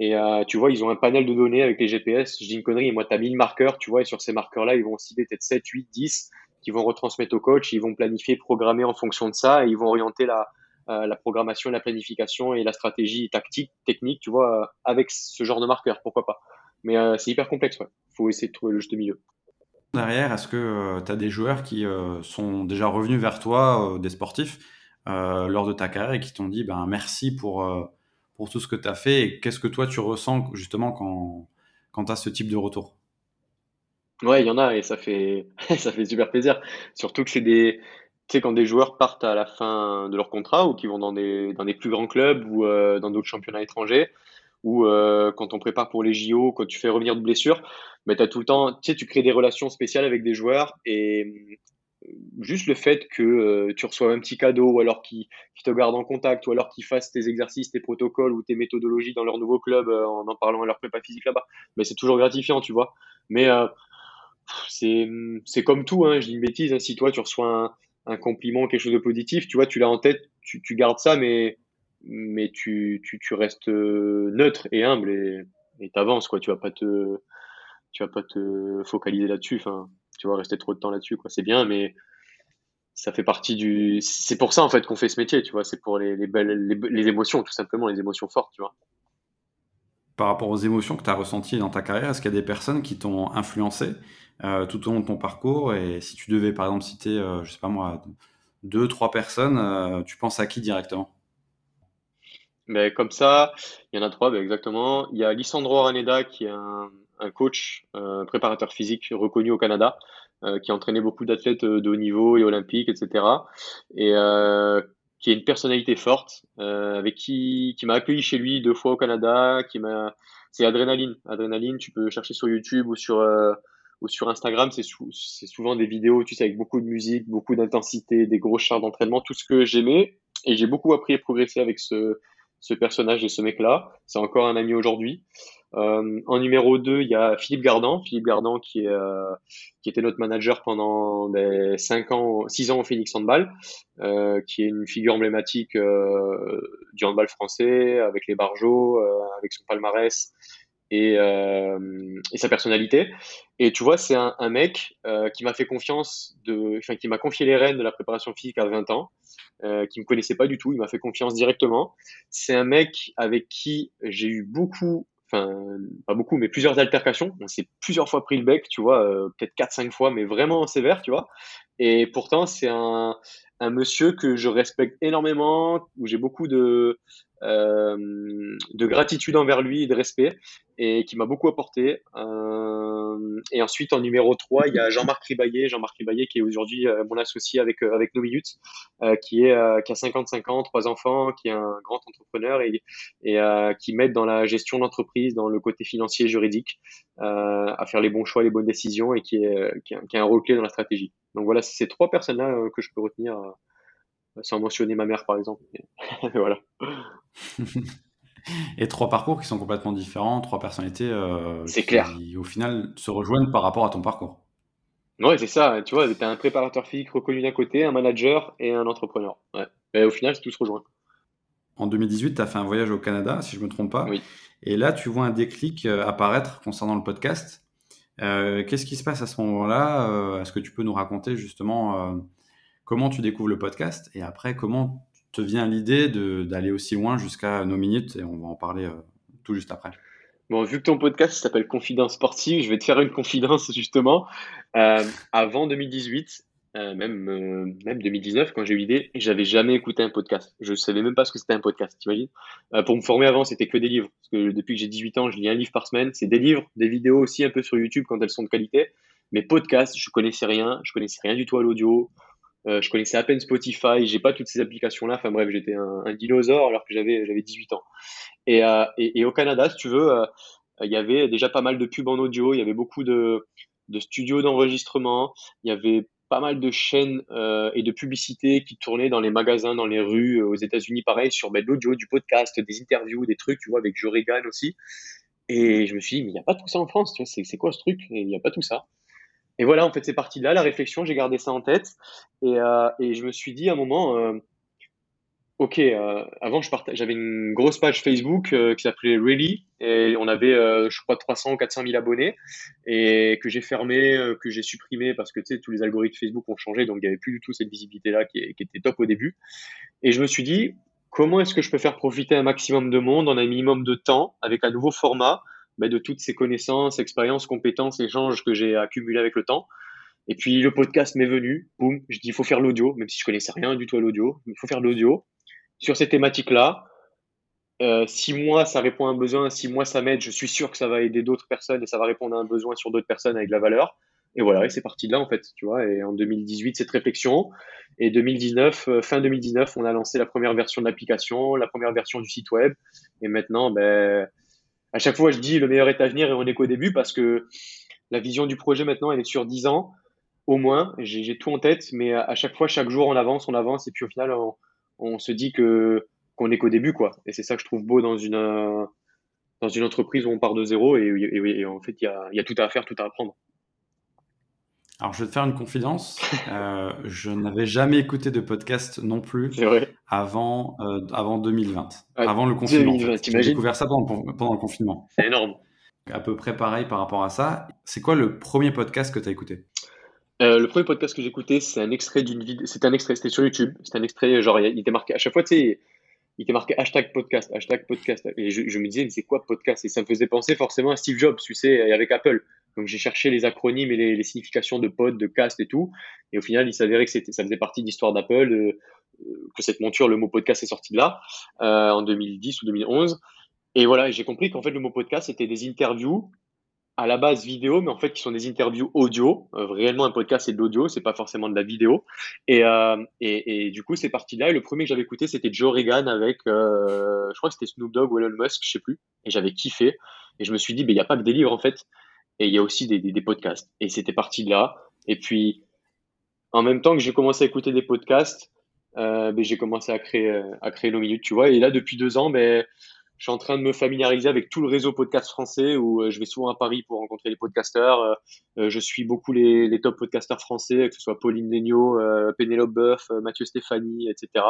Et euh, tu vois, ils ont un panel de données avec les GPS. Je dis une connerie, moi, tu as 1000 marqueurs, tu vois, et sur ces marqueurs-là, ils vont citer peut-être 7, 8, 10 qui vont retransmettre au coach, ils vont planifier, programmer en fonction de ça, et ils vont orienter la, euh, programmation, la planification et la stratégie tactique, technique, tu vois, euh, avec ce genre de marqueur, pourquoi pas. Mais euh, c'est hyper complexe, ouais. faut essayer de trouver le juste milieu. Derrière, est-ce que tu as des joueurs qui sont déjà revenus vers toi, des sportifs, lors de ta carrière et qui t'ont dit ben, merci pour, pour tout ce que tu as fait et qu'est-ce que toi tu ressens justement quand, quand tu as ce type de retour? Ouais, il y en a et ça fait, *laughs* ça fait super plaisir. Surtout que c'est des, tu sais, quand des joueurs partent à la fin de leur contrat ou qui vont dans des, dans des plus grands clubs ou euh, dans d'autres championnats étrangers, ou euh, quand on prépare pour les JO, quand tu fais revenir de blessures, mais tu as tout le temps, tu sais, tu crées des relations spéciales avec des joueurs et euh, juste le fait que tu reçois un petit cadeau ou alors qu'ils te gardent en contact ou alors qu'ils fassent tes exercices, tes protocoles ou tes méthodologies dans leur nouveau club en en parlant à leur prépa physique là-bas, mais c'est toujours gratifiant, tu vois. Mais c'est comme tout, hein, je dis une bêtise, hein, si toi tu reçois un compliment, quelque chose de positif, tu vois, tu l'as en tête, tu, tu, gardes ça, mais, mais tu, tu, restes euh, neutre et humble et t'avances, quoi. Tu vas pas te, tu vas pas te focaliser là-dessus. Enfin, tu vas rester trop de temps là-dessus, quoi. C'est bien, mais ça fait partie du. C'est pour ça en fait qu'on fait ce métier, tu vois. C'est pour les, les belles, les, émotions, tout simplement, les émotions fortes, tu vois. Par rapport aux émotions que tu as ressenties dans ta carrière, est-ce qu'il y a des personnes qui t'ont influencé euh, tout au long de ton parcours? Et si tu devais, par exemple, citer, euh, je sais pas moi, deux, trois personnes, euh, tu penses à qui directement? Mais comme ça, il y en a trois, ben exactement. Il y a Lisandro Araneda, qui est un, un coach, un préparateur physique reconnu au Canada, qui a entraîné beaucoup d'athlètes de haut niveau et olympiques, etc. Et qui est une personnalité forte, avec qui, qui m'a accueilli chez lui deux fois au Canada, qui m'a, c'est Adrénaline. Adrénaline, tu peux chercher sur YouTube ou sur ou sur Instagram, c'est souvent des vidéos, tu sais, avec beaucoup de musique, beaucoup d'intensité, des gros chars d'entraînement, tout ce que j'aimais. Et j'ai beaucoup appris et progressé avec ce, ce personnage et ce mec-là. C'est encore un ami aujourd'hui. Euh, en numéro 2, il y a Philippe Gardan. Philippe Gardan qui, est, euh, qui était notre manager pendant des 5 ans, 6 ans au Phoenix Handball, euh, qui est une figure emblématique euh, du handball français, avec les barjots, euh, avec son palmarès et, euh, et, sa personnalité. Et tu vois, c'est un, un, mec qui m'a fait confiance, de, enfin, qui m'a confié les rênes de la préparation physique à 20 ans, qui me connaissait pas du tout. Il m'a fait confiance directement. C'est un mec avec qui j'ai eu beaucoup enfin pas beaucoup, mais plusieurs altercations. On s'est plusieurs fois pris le bec, tu vois, euh, peut-être 4-5 fois, mais vraiment sévère, tu vois. Et pourtant, c'est un, un monsieur que je respecte énormément, où j'ai beaucoup de, euh, de gratitude envers lui et de respect, et qui m'a beaucoup apporté. Euh, et ensuite, en numéro 3, il y a Jean-Marc Ribaillet, Jean-Marc Ribaillet qui est aujourd'hui euh, mon associé avec, euh, avec nos minutes, euh, qui, est, qui a 55 ans, trois enfants, qui est un grand entrepreneur et, et qui m'aide dans la gestion d'entreprise, dans le côté financier juridique, à faire les bons choix, les bonnes décisions et qui, est, qui a un rôle clé dans la stratégie. Donc voilà, c'est ces trois personnes-là que je peux retenir sans mentionner ma mère par exemple. *laughs* voilà. *laughs* Et trois parcours qui sont complètement différents, trois personnalités euh, qui, clair. au final, se rejoignent par rapport à ton parcours. Ouais, c'est ça. Tu vois, tu as un préparateur physique reconnu d'un côté, un manager et un entrepreneur. Ouais. Mais au final, tout se rejoint. En 2018, tu as fait un voyage au Canada, si je ne me trompe pas. Oui. Et là, tu vois un déclic euh, apparaître concernant le podcast. Euh, Qu'est-ce qui se passe à ce moment-là Est-ce que tu peux nous raconter justement euh, comment tu découvres le podcast et après comment te vient l'idée d'aller aussi loin jusqu'à nos minutes et on va en parler euh, tout juste après. Bon, vu que ton podcast s'appelle Confidence sportive, je vais te faire une confidence justement. Euh, avant 2018, euh, même, même 2019, quand j'ai eu l'idée, j'avais jamais écouté un podcast. Je savais même pas ce que c'était un podcast, t'imagines Pour me former avant, c'était que des livres. Depuis que j'ai 18 ans, je lis un livre par semaine. C'est des livres, des vidéos aussi un peu sur YouTube quand elles sont de qualité. Mais podcast, je connaissais rien. Je connaissais rien du tout à l'audio. Euh, je connaissais à peine Spotify, j'ai pas toutes ces applications-là. Enfin bref, j'étais un, dinosaure alors que j'avais j'avais 18 ans. Et, euh, et, au Canada, si tu veux, euh, il y avait déjà pas mal de pubs en audio, il y avait beaucoup de, de studios d'enregistrement, il y avait pas mal de chaînes et de publicités qui tournaient dans les magasins, dans les rues aux États-Unis, pareil, sur ben, de l'audio, du podcast, des interviews, des trucs, tu vois, avec Joe Regan aussi. Et je me suis dit, mais il n'y a pas tout ça en France, tu vois, c'est quoi ce truc? Il n'y a pas tout ça. Et voilà, en fait, c'est parti de là, la réflexion, j'ai gardé ça en tête. Et, euh, je me suis dit à un moment, euh, ok, euh, avant, j'avais une grosse page Facebook qui s'appelait Really, et on avait, je crois, 300 ou 400 000 abonnés, et que j'ai fermé, que j'ai supprimé parce que, tous les algorithmes Facebook ont changé, donc il n'y avait plus du tout cette visibilité-là qui, était top au début. Et je me suis dit, comment est-ce que je peux faire profiter un maximum de monde en un minimum de temps avec un nouveau format bah, de toutes ces connaissances, expériences, compétences, échanges que j'ai accumulés avec le temps. Et puis le podcast m'est venu, boum, je dis il faut faire l'audio, même si je connaissais rien du tout à l'audio, il faut faire l'audio sur ces thématiques-là. Euh, si moi ça répond à un besoin, si moi ça m'aide, je suis sûr que ça va aider d'autres personnes et ça va répondre à un besoin sur d'autres personnes avec de la valeur. Et voilà, et c'est parti de là en fait, tu vois. Et en 2018 cette réflexion, et 2019, euh, fin 2019, on a lancé la première version de l'application, la première version du site web, et maintenant, ben à chaque fois, je dis le meilleur est à venir et on est qu'au début parce que la vision du projet maintenant, elle est sur 10 ans au moins. J'ai tout en tête, mais à chaque fois, chaque jour, on avance, on avance et puis au final, on, se dit que qu'on est qu'au début, quoi. Et c'est ça que je trouve beau dans une dans une entreprise où on part de zéro et, et, et en fait, il y a, y a tout à faire, tout à apprendre. Alors, je vais te faire une confidence. *laughs* Euh, je n'avais jamais écouté de podcast non plus vrai. avant, euh, avant 2020, avant le confinement. 2020, en fait. J'ai découvert ça pendant, pendant le confinement. C'est énorme. À peu près pareil par rapport à ça. C'est quoi le premier podcast que tu as écouté? Euh, le premier podcast que j'ai écouté, c'est un extrait d'une vidéo. C'était un extrait, c'était sur YouTube. C'était un extrait, genre, il était marqué à chaque fois, tu sais, il était marqué hashtag podcast, hashtag podcast. Et je, je me disais, mais c'est quoi podcast? Et ça me faisait penser forcément à Steve Jobs, tu sais, avec Apple. Donc j'ai cherché les acronymes et les, significations de pod, de cast et tout. Et au final, il s'avérait que ça faisait partie de l'histoire d'Apple, euh, que cette monture, le mot podcast est sorti de là, euh, en 2010 ou 2011. Et voilà, j'ai compris qu'en fait, le mot podcast, c'était des interviews à la base vidéo, mais en fait qui sont des interviews audio. Euh, réellement, un podcast c'est de l'audio, c'est pas forcément de la vidéo. Et, euh, du coup, c'est parti là. Et le premier que j'avais écouté, c'était Joe Regan avec, euh, je crois que c'était Snoop Dogg ou Elon Musk, je sais plus. Et j'avais kiffé. Et je me suis dit, il n'y a pas que des livres en fait, et il y a aussi des, des, podcasts. Et c'était parti de là. Et puis, en même temps que j'ai commencé à écouter des podcasts, ben, j'ai commencé à créer, à créer tu vois. Et là, depuis deux ans, ben, je suis en train de me familiariser avec tout le réseau podcast français où je vais souvent à Paris pour rencontrer les podcasteurs. je suis beaucoup les, les top podcasteurs français, que ce soit Pauline Legnaud, Pénélope Boeuf, Mathieu Stéphanie, etc.,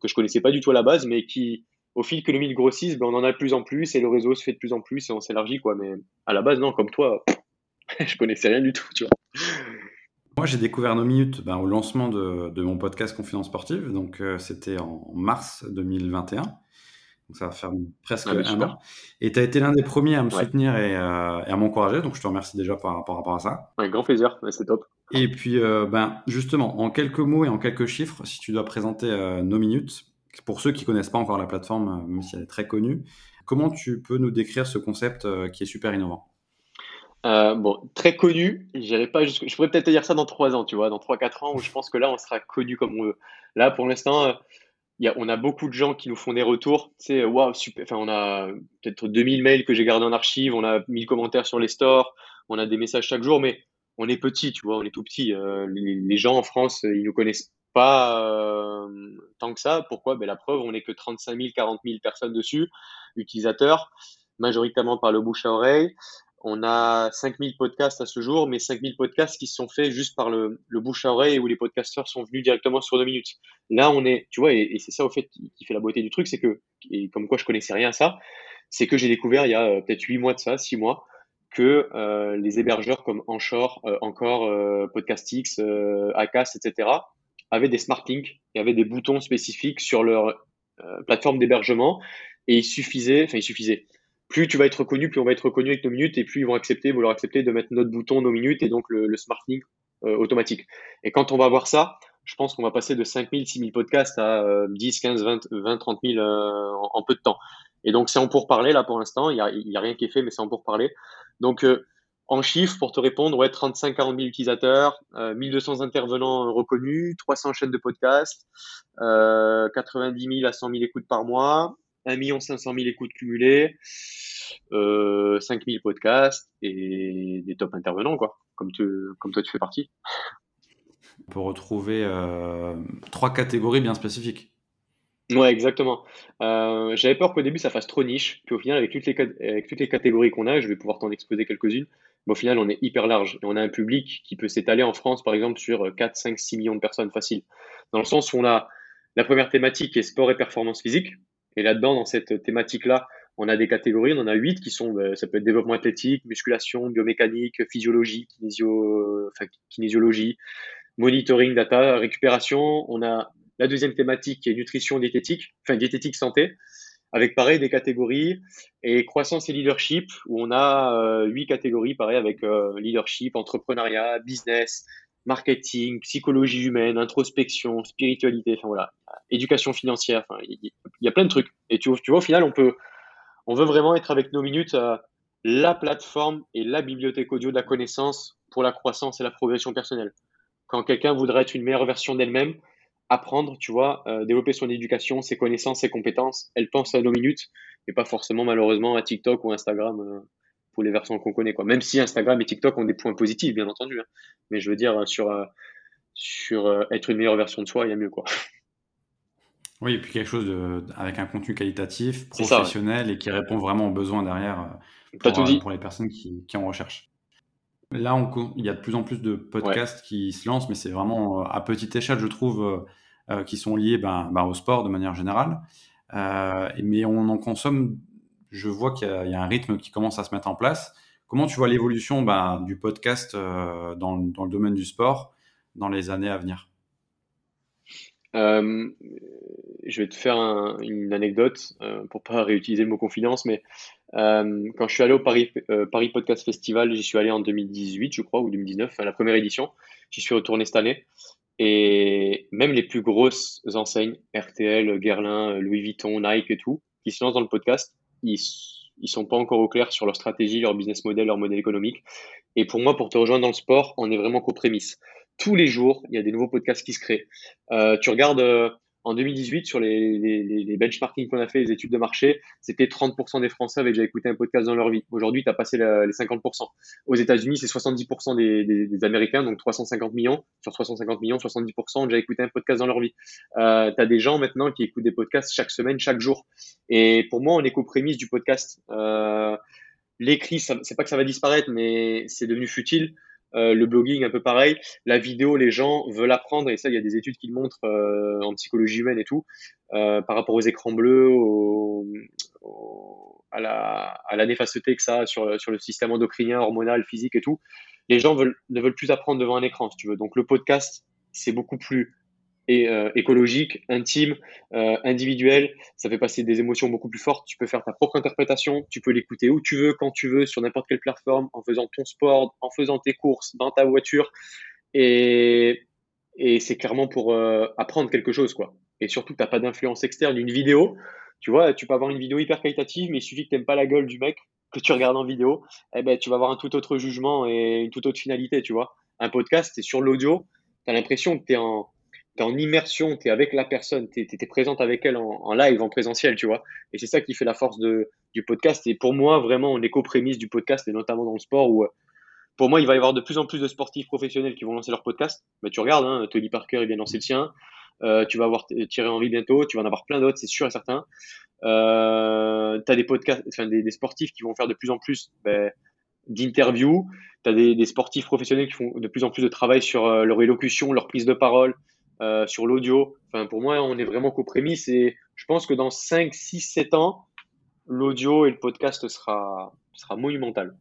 que je connaissais pas du tout à la base, mais qui, au fil que le mille grossisse, ben, on en a de plus en plus et le réseau se fait de plus en plus et on s'élargit, quoi. Mais à la base, non, comme toi, *laughs* je connaissais rien du tout, tu vois. Moi, j'ai découvert nos minutes ben, au lancement de, de, mon podcast Confidence Sportive. Donc, euh, c'était en mars 2021. Donc, ça va faire presque ah, un an. Et tu as été l'un des premiers à me soutenir et, euh, et à m'encourager. Donc, je te remercie déjà par, par rapport à ça. Un grand plaisir. C'est top. Et puis, euh, ben, justement, en quelques mots et en quelques chiffres, si tu dois présenter nos minutes, pour ceux qui connaissent pas encore la plateforme, même si elle est très connue, comment tu peux nous décrire ce concept qui est super innovant? Euh, bon, très connu. Je pourrais peut-être dire ça dans 3 ans, tu vois, dans 3-4 ans, où je pense que là, on sera connu comme on veut. Là, pour l'instant, euh, on a beaucoup de gens qui nous font des retours. Sais, waouh, super. Enfin, on a peut-être 2000 mails que j'ai gardés en archive, on a 1000 commentaires sur les stores, on a des messages chaque jour, mais on est petit, tu vois, on est tout petit. Euh, les, gens en France, ils nous connaissent pas tant que ça. Pourquoi? Ben, La preuve, on n'est que 35 000, 40 000 personnes dessus, utilisateurs, majoritairement par le bouche à oreille. On a 5000 podcasts à ce jour, mais 5000 podcasts qui se sont faits juste par le, bouche à oreille où les podcasteurs sont venus directement sur deux minutes. Là, on est, tu vois, et, c'est ça au fait qui, fait la beauté du truc, c'est que, et comme quoi je connaissais rien à ça, c'est que j'ai découvert il y a euh, peut-être huit mois de ça, six mois, que euh, les hébergeurs comme Anchor, euh, encore Podcastix, etc., avaient des smart links et avaient des boutons spécifiques sur leur plateforme d'hébergement et il suffisait, enfin il suffisait plus tu vas être reconnu, plus on va être reconnu avec nos minutes, et plus ils vont accepter, vouloir accepter de mettre notre bouton, nos minutes, et donc le, le smart link euh, automatique. Et quand on va voir ça, je pense qu'on va passer de 5000, 6000 podcasts à 10, 15, 20, 20 30 000 en, peu de temps. Et donc, c'est en pourparler, là, pour l'instant. Il n'y a, y a rien qui est fait, mais c'est en pourparler. Donc, euh, en chiffres, pour te répondre, ouais, 35, 40 000 utilisateurs, 1200 euh, intervenants reconnus, 300 chaînes de podcasts, 90 000 à 100 000 écoutes par mois, 1 500 000 écoutes cumulées, euh, 5 000 podcasts et des top intervenants, quoi, comme, comme toi tu fais partie. On peut retrouver euh, trois catégories bien spécifiques. Ouais, exactement. Euh, j'avais peur qu'au début ça fasse trop niche, puis au final, avec toutes les, avec toutes les catégories qu'on a, je vais pouvoir t'en exposer quelques-unes, mais au final, on est hyper large et on a un public qui peut s'étaler en France, par exemple, sur 4, 5, 6 millions de personnes facile. Dans le sens où on a la première thématique qui est sport et performance physique, et là-dedans, dans cette thématique-là, on a des catégories, on en a huit qui sont, ben, ça peut être développement athlétique, musculation, biomécanique, physiologie, kinésio, enfin, kinésiologie, monitoring, data, récupération. On a la deuxième thématique est nutrition, diététique, enfin diététique santé, avec pareil des catégories et croissance et leadership où on a euh, huit catégories pareil avec euh, leadership, entrepreneuriat, business, marketing, psychologie humaine, introspection, spiritualité, enfin voilà, éducation financière, enfin il y, a plein de trucs. Et tu, tu vois, au final, on peut, on veut vraiment être avec nos minutes la plateforme et la bibliothèque audio de la connaissance pour la croissance et la progression personnelle. Quand quelqu'un voudrait être une meilleure version d'elle-même, apprendre, tu vois, euh, développer son éducation, ses connaissances, ses compétences, elle pense à nos minutes et pas forcément malheureusement à TikTok ou Instagram. Euh, pour les versions qu'on connaît. Quoi. Même si Instagram et TikTok ont des points positifs, bien entendu. Hein. Mais je veux dire, sur, euh, sur euh, être une meilleure version de soi, il y a mieux. Quoi. Oui, et puis quelque chose de, avec un contenu qualitatif, professionnel et qui répond vraiment aux besoins derrière pour, pour les personnes qui, qui en recherchent. Là, on, il y a de plus en plus de podcasts qui se lancent, mais c'est vraiment à petite échelle, je trouve, qui sont liés ben, ben, au sport de manière générale. mais on en consomme je vois qu'il y, a un rythme qui commence à se mettre en place. Comment tu vois l'évolution bah, du podcast euh, dans, le domaine du sport dans les années à venir? Euh, Je vais te faire une anecdote euh, pour pas réutiliser le mot confidence, mais quand je suis allé au Paris, Paris Podcast Festival, j'y suis allé en 2018, je crois, ou 2019, la première édition. J'y suis retourné cette année. Et même les plus grosses enseignes, RTL, Guerlain, Louis Vuitton, Nike et tout, qui se lancent dans le podcast, ils, ils sont pas encore au clair sur leur stratégie, leur business model, leur modèle économique. Et pour moi, pour te rejoindre dans le sport, on est vraiment qu'aux prémices. Tous les jours, il y a des nouveaux podcasts qui se créent. Euh, tu regardes, euh, en 2018, sur les, les, les benchmarking qu'on a fait, les études de marché, c'était 30% des Français avaient déjà écouté un podcast dans leur vie. Aujourd'hui, tu as passé les 50%. Aux États-Unis, c'est 70% des, Américains, donc 350 millions. Sur 350 millions, 70% ont déjà écouté un podcast dans leur vie. Euh, tu as des gens maintenant qui écoutent des podcasts chaque semaine, chaque jour. Et pour moi, on est qu'aux prémices du podcast. Euh, L'écrit, c'est pas que ça va disparaître, mais c'est devenu futile. Euh, le blogging, un peu pareil. La vidéo, les gens veulent apprendre, et ça, il y a des études qui le montrent euh, en psychologie humaine et tout, euh, par rapport aux écrans bleus, à, la, à la néfasteté que ça a sur, sur le système endocrinien, hormonal, physique et tout. Les gens veulent, ne veulent plus apprendre devant un écran, si tu veux. Donc le podcast, c'est beaucoup plus euh, écologique, intime, euh, individuel. Ça fait passer des émotions beaucoup plus fortes. Tu peux faire ta propre interprétation. Tu peux l'écouter où tu veux, quand tu veux, sur n'importe quelle plateforme, en faisant ton sport, en faisant tes courses, dans ta voiture. Et, c'est clairement pour euh, apprendre quelque chose, quoi. Et surtout, tu n'as pas d'influence externe. Une vidéo, tu vois, tu peux avoir une vidéo hyper qualitative, mais il suffit que tu n'aimes pas la gueule du mec que tu regardes en vidéo, eh ben, tu vas avoir un tout autre jugement et une toute autre finalité, tu vois. Un podcast, c'est sur l'audio, tu as l'impression que tu es en, tu en immersion, tu es avec la personne, tu es, présente avec elle en, live, en présentiel, tu vois. Et c'est ça qui fait la force de, du podcast. Et pour moi, vraiment, on est prémisse du podcast, et notamment dans le sport, où pour moi, il va y avoir de plus en plus de sportifs professionnels qui vont lancer leur podcast. Mais tu regardes, hein, Tony Parker, il vient lancer le sien. Euh, tu vas avoir Thierry Henry bientôt, tu vas en avoir plein d'autres, c'est sûr et certain. Euh, tu as des podcasts, enfin, des, sportifs qui vont faire de plus en plus ben, d'interviews. Tu as des, sportifs professionnels qui font de plus en plus de travail sur euh, leur élocution, leur prise de parole, euh, sur l'audio. Enfin, pour moi, on est vraiment qu'aux prémices et je pense que dans 5, 6, 7 ans, l'audio et le podcast sera, sera monumental.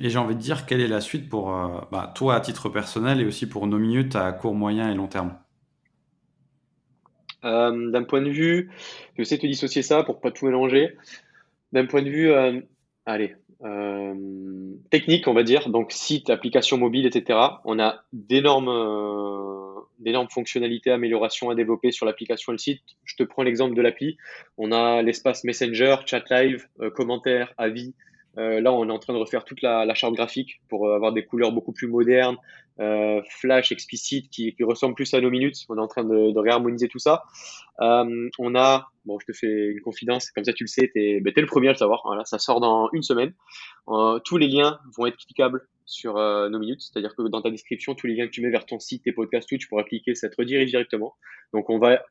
Et j'ai envie de dire, quelle est la suite pour euh, bah, toi à titre personnel et aussi pour nos minutes à court, moyen et long terme? Euh, D'un point de vue, je sais te dissocier ça pour pas tout mélanger. D'un point de vue, allez, euh, technique, on va dire, donc site, application mobile, etc. On a d'énormes euh, d'énormes fonctionnalités, améliorations à développer sur l'application et le site. Je te prends l'exemple de l'appli. On a l'espace Messenger, chat live, euh, commentaires, avis, euh, là, on est en train de refaire toute la, la charte graphique pour euh, avoir des couleurs beaucoup plus modernes, euh, flash, explicite, qui, qui ressemblent plus à nos minutes. On est en train de, de réharmoniser tout ça. On a, bon, je te fais une confidence, comme ça tu le sais, ben, es le premier à le savoir. Ça sort dans une semaine. Euh, tous les liens vont être cliquables sur euh, nos minutes, c'est-à-dire que dans ta description, tous les liens que tu mets vers ton site, tes podcasts, tout, tu pourras cliquer, ça te redirige directement. Donc on va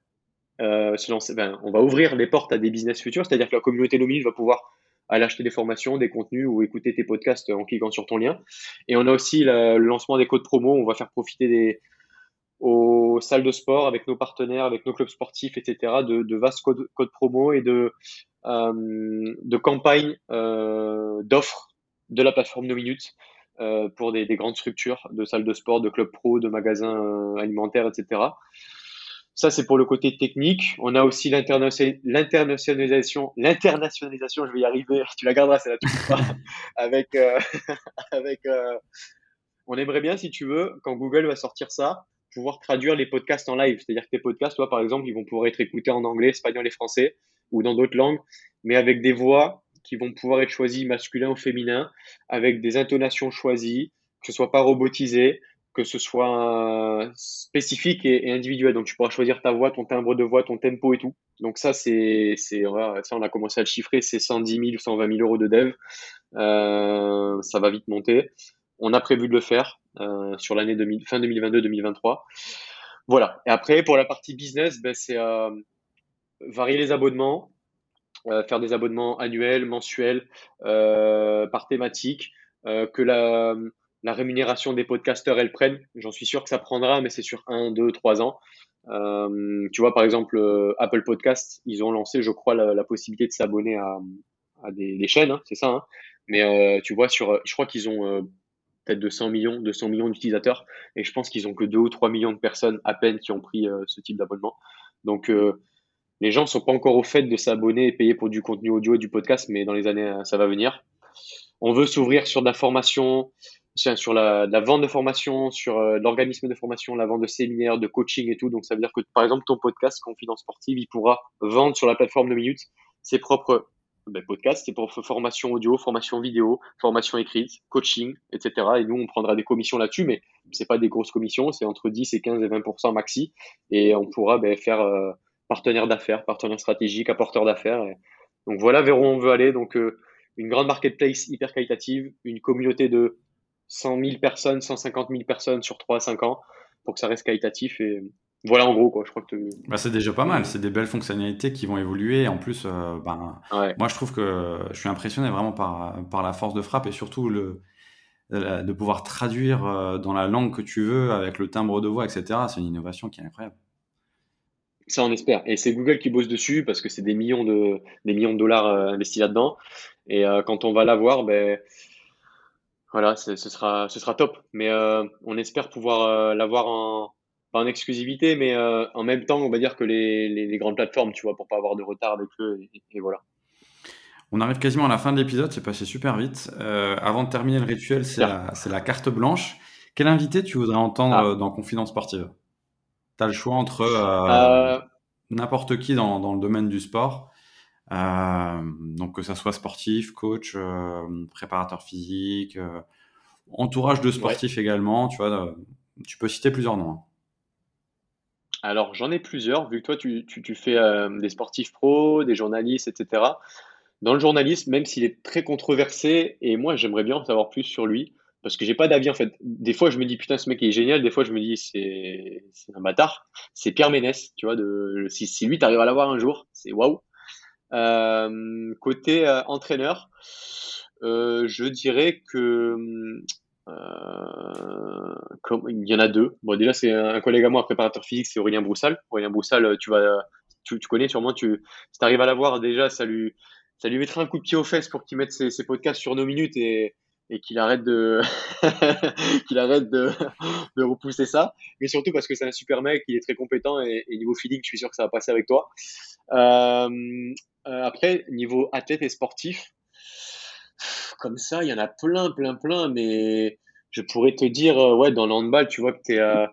lancer, ben, on va ouvrir les portes à des business futurs, c'est-à-dire que la communauté No Minutes va pouvoir aller acheter des formations, des contenus ou écouter tes podcasts en cliquant sur ton lien. Et on a aussi le lancement des codes promo. On va faire profiter des, aux salles de sport avec nos partenaires, avec nos clubs sportifs, etc., de, vastes codes, codes, promo et de, euh, campagnes euh, d'offres de la plateforme No Minutes euh, pour des, des, grandes structures de salles de sport, de clubs pro, de magasins alimentaires, etc. Ça, c'est pour le côté technique. On a aussi l'internationalisation, l'internationalisation, je vais y arriver, *laughs* tu la garderas, c'est la toute avec, *laughs* avec, on aimerait bien, si tu veux, quand Google va sortir ça, pouvoir traduire les podcasts en live. C'est-à-dire que tes podcasts, toi, par exemple, ils vont pouvoir être écoutés en anglais, espagnol et français, ou dans d'autres langues, mais avec des voix qui vont pouvoir être choisies masculin ou féminin, avec des intonations choisies, que ce soit pas robotisé, que ce soit spécifique et, individuel. Donc, tu pourras choisir ta voix, ton timbre de voix, ton tempo et tout. Donc, ça, c'est, ça, on a commencé à le chiffrer, c'est 110 000 ou 120 000 euros de dev. Euh, ça va vite monter. On a prévu de le faire euh, sur l'année fin 2022-2023. Voilà. Et après, pour la partie business, ben, c'est euh, varier les abonnements, euh, faire des abonnements annuels, mensuels, euh, par thématique, euh, que la rémunération des podcasteurs, elle prenne. J'en suis sûr que ça prendra, mais c'est sur un, deux, trois ans. Euh, tu vois, par exemple, euh, Apple Podcast, ils ont lancé, je crois, la, possibilité de s'abonner à, des, chaînes, hein, c'est ça. Hein. Mais euh, tu vois, sur, je crois qu'ils ont euh, peut-être 200 millions, 200 millions d'utilisateurs, et je pense qu'ils ont que 2 ou 3 millions de personnes à peine qui ont pris euh, ce type d'abonnement. Donc, les gens sont pas encore au fait de s'abonner et payer pour du contenu audio et du podcast, mais dans les années, ça va venir. On veut s'ouvrir sur de la formation, sur la, vente de formation, sur euh, l'organisme de formation, la vente de séminaires, de coaching et tout. Donc, ça veut dire que, par exemple, ton podcast Confidence Sportive, il pourra vendre sur la plateforme de minutes ses propres ben, podcast, c'est pour formation audio, formation vidéo, formation écrite, coaching, etc. Et nous, on prendra des commissions là-dessus, mais c'est pas des grosses commissions, c'est entre 10 et 15 et 20% maxi. Et on pourra ben, faire euh, partenaire d'affaires, partenaire stratégique, apporteur d'affaires. Donc voilà vers où on veut aller. Donc euh, une grande marketplace hyper qualitative, une communauté de 100 000 personnes, 150 000 personnes sur 3 à 5 ans pour que ça reste qualitatif. Et voilà en gros quoi. Je crois que bah, c'est déjà pas mal. C'est des belles fonctionnalités qui vont évoluer. En plus, euh, ben, moi je trouve que je suis impressionné vraiment par, par la force de frappe et surtout le de pouvoir traduire euh, dans la langue que tu veux avec le timbre de voix, etc. C'est une innovation qui est incroyable. Ça, on espère. Et c'est Google qui bosse dessus parce que c'est des millions de, des millions de dollars euh, investis là-dedans. Et quand on va l'avoir, ben, voilà, ce sera, ce sera top. Mais on espère pouvoir l'avoir en, pas en exclusivité, mais euh, en même temps, on va dire que les, les, grandes plateformes, tu vois, pour pas avoir de retard avec eux, et, voilà. On arrive quasiment à la fin de l'épisode, c'est passé super vite. Euh, avant de terminer le rituel, c'est la, la, carte blanche. Quel invité tu voudrais entendre ah. dans Confidence Sportive? Tu as le choix entre euh, n'importe qui dans, dans, le domaine du sport, donc que ça soit sportif, coach, préparateur physique, entourage de sportifs également, tu vois, tu peux citer plusieurs noms. Alors, j'en ai plusieurs, vu que toi, tu, fais euh, des sportifs pros, des journalistes, etc. Dans le journalisme, même s'il est très controversé, et moi, j'aimerais bien en savoir plus sur lui, parce que j'ai pas d'avis, en fait. Des fois, je me dis, putain, ce mec est génial, des fois, je me dis, c'est un bâtard. C'est Pierre Ménès, tu vois, de, si, si lui, t'arrives à l'avoir un jour, c'est waouh. Euh, côté euh, entraîneur, je dirais que euh, comme, il y en a deux. Bon, déjà, c'est un collègue à moi, un préparateur physique, c'est Aurélien Broussal. Aurélien Broussal, tu vas, tu, connais sûrement, tu, si tu arrives à l'avoir, déjà, ça lui, ça lui mettra un coup de pied aux fesses pour qu'il mette ses, podcasts sur nos minutes et, et qu'il arrête de, *laughs* qu'il arrête de, de repousser ça. Mais surtout parce que c'est un super mec, il est très compétent et, niveau feeling, je suis sûr que ça va passer avec toi. Euh, euh après, niveau athlète et sportif, comme ça, il y en a plein, plein, plein, mais je pourrais te dire, euh, ouais, dans l'handball, tu vois que tu es, euh,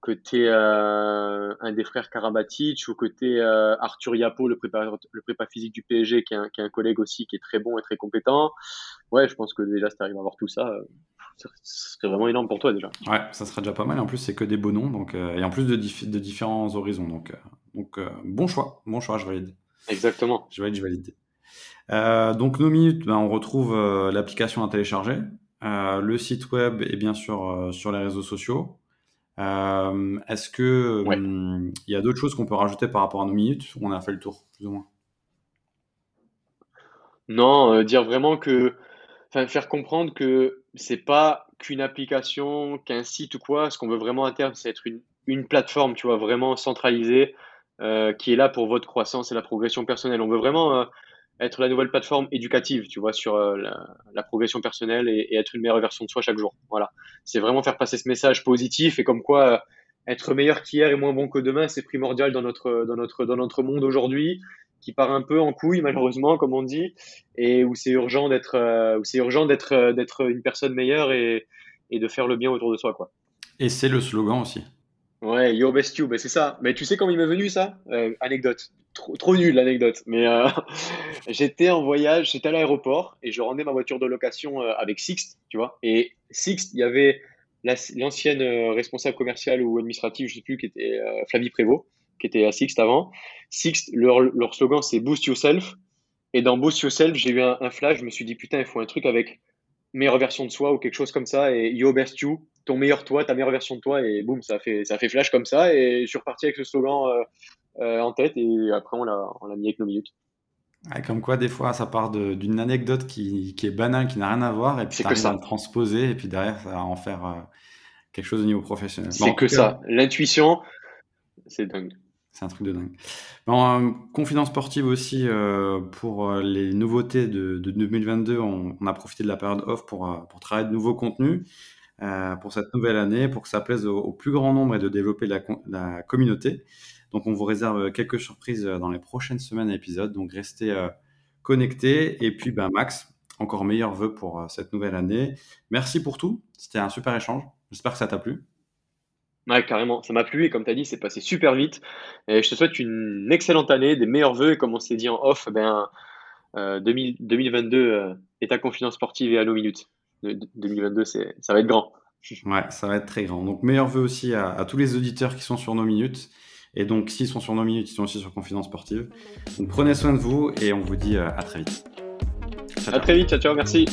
que es euh, un des frères Karabatic ou que tu es Arthur Yapo, le prépa, le prépa physique du PSG, qui est, un, qui est, un, collègue aussi qui est très bon et très compétent. Ouais, je pense que déjà, si tu arrives à voir tout ça, ce serait vraiment énorme pour toi déjà. Ouais, ça sera déjà pas mal. En plus, c'est que des beaux noms, donc, et en plus de, de différents horizons. Donc, donc bon choix, bon choix, je valide. Exactement. Je valide, je valide. Euh, donc nos minutes, ben, on retrouve euh, l'application à télécharger, euh, le site web et bien sûr sur les réseaux sociaux. Est-ce que hum, il y a d'autres choses qu'on peut rajouter par rapport à nos minutes On a fait le tour, plus ou moins? Non, dire vraiment que, enfin, faire comprendre que c'est pas qu'une application, qu'un site ou quoi. Ce qu'on veut vraiment à terme, c'est être une, une plateforme, tu vois, vraiment centralisée, qui est là pour votre croissance et la progression personnelle. On veut vraiment être la nouvelle plateforme éducative, tu vois, sur euh, la, progression personnelle et, être une meilleure version de soi chaque jour. Voilà. C'est vraiment faire passer ce message positif et comme quoi euh, être meilleur qu'hier et moins bon que demain, c'est primordial dans notre, dans notre, dans notre monde aujourd'hui qui part un peu en couille malheureusement comme on dit et où c'est urgent d'être euh, où c'est urgent d'être d'être une personne meilleure et, et de faire le bien autour de soi quoi. Et c'est le slogan aussi. Ouais, Yo Best You, ben c'est ça. Mais tu sais comment il m'est venu ça? Anecdote trop, nul l'anecdote, mais euh, *laughs* j'étais en voyage, j'étais à l'aéroport et je rendais ma voiture de location euh, avec Sixte, tu vois. Et Sixte, il y avait l'ancienne euh, responsable commerciale ou administrative, je sais plus, qui était Flavie Prévost, qui était à Sixte avant. Sixte, leur, slogan c'est Boost Yourself. Et dans Boost Yourself, j'ai eu un, flash, je me suis dit putain, il faut un truc avec meilleure version de soi ou quelque chose comme ça. Et Yo Best You, ton meilleur toi, ta meilleure version de toi. Et boum, ça fait, ça fait flash comme ça. Et je suis reparti avec ce slogan en tête et après on l'a, on l'a mis avec nos minutes. comme quoi, des fois, ça part d'une anecdote qui, qui, est banale, qui n'a rien à voir, et puis tu arrives à le transposer, et puis derrière, ça va en faire euh, quelque chose au niveau professionnel. C'est que ça. L'intuition, c'est dingue. C'est un truc de dingue. Bon, confidence sportive aussi, euh, pour les nouveautés de, de 2022, on, on, a profité de la période off pour, pour travailler de nouveaux contenus. pour cette nouvelle année, pour que ça plaise au, plus grand nombre et de développer la, la communauté. Donc on vous réserve quelques surprises euh, dans les prochaines semaines et épisodes. Donc restez euh, connectés. Et puis ben, Max, encore meilleurs vœux pour euh, cette nouvelle année. Merci pour tout. C'était un super échange. J'espère que ça t'a plu. Ouais, carrément, ça m'a plu et comme tu as dit, c'est passé super vite. Et je te souhaite une excellente année, des meilleurs vœux. Et comme on s'est dit en off, ben, 2022 est à Confidence Sportive et à nos minutes. 2022, c'est, ça va être grand. Ouais, ça va être très grand. Donc, meilleurs vœux aussi à, tous les auditeurs qui sont sur nos minutes. Et donc, s'ils sont sur nos minutes, ils sont aussi sur Confidence Sportive. Donc, prenez soin de vous et on vous dit à très vite. à très vite, ciao, ciao, merci.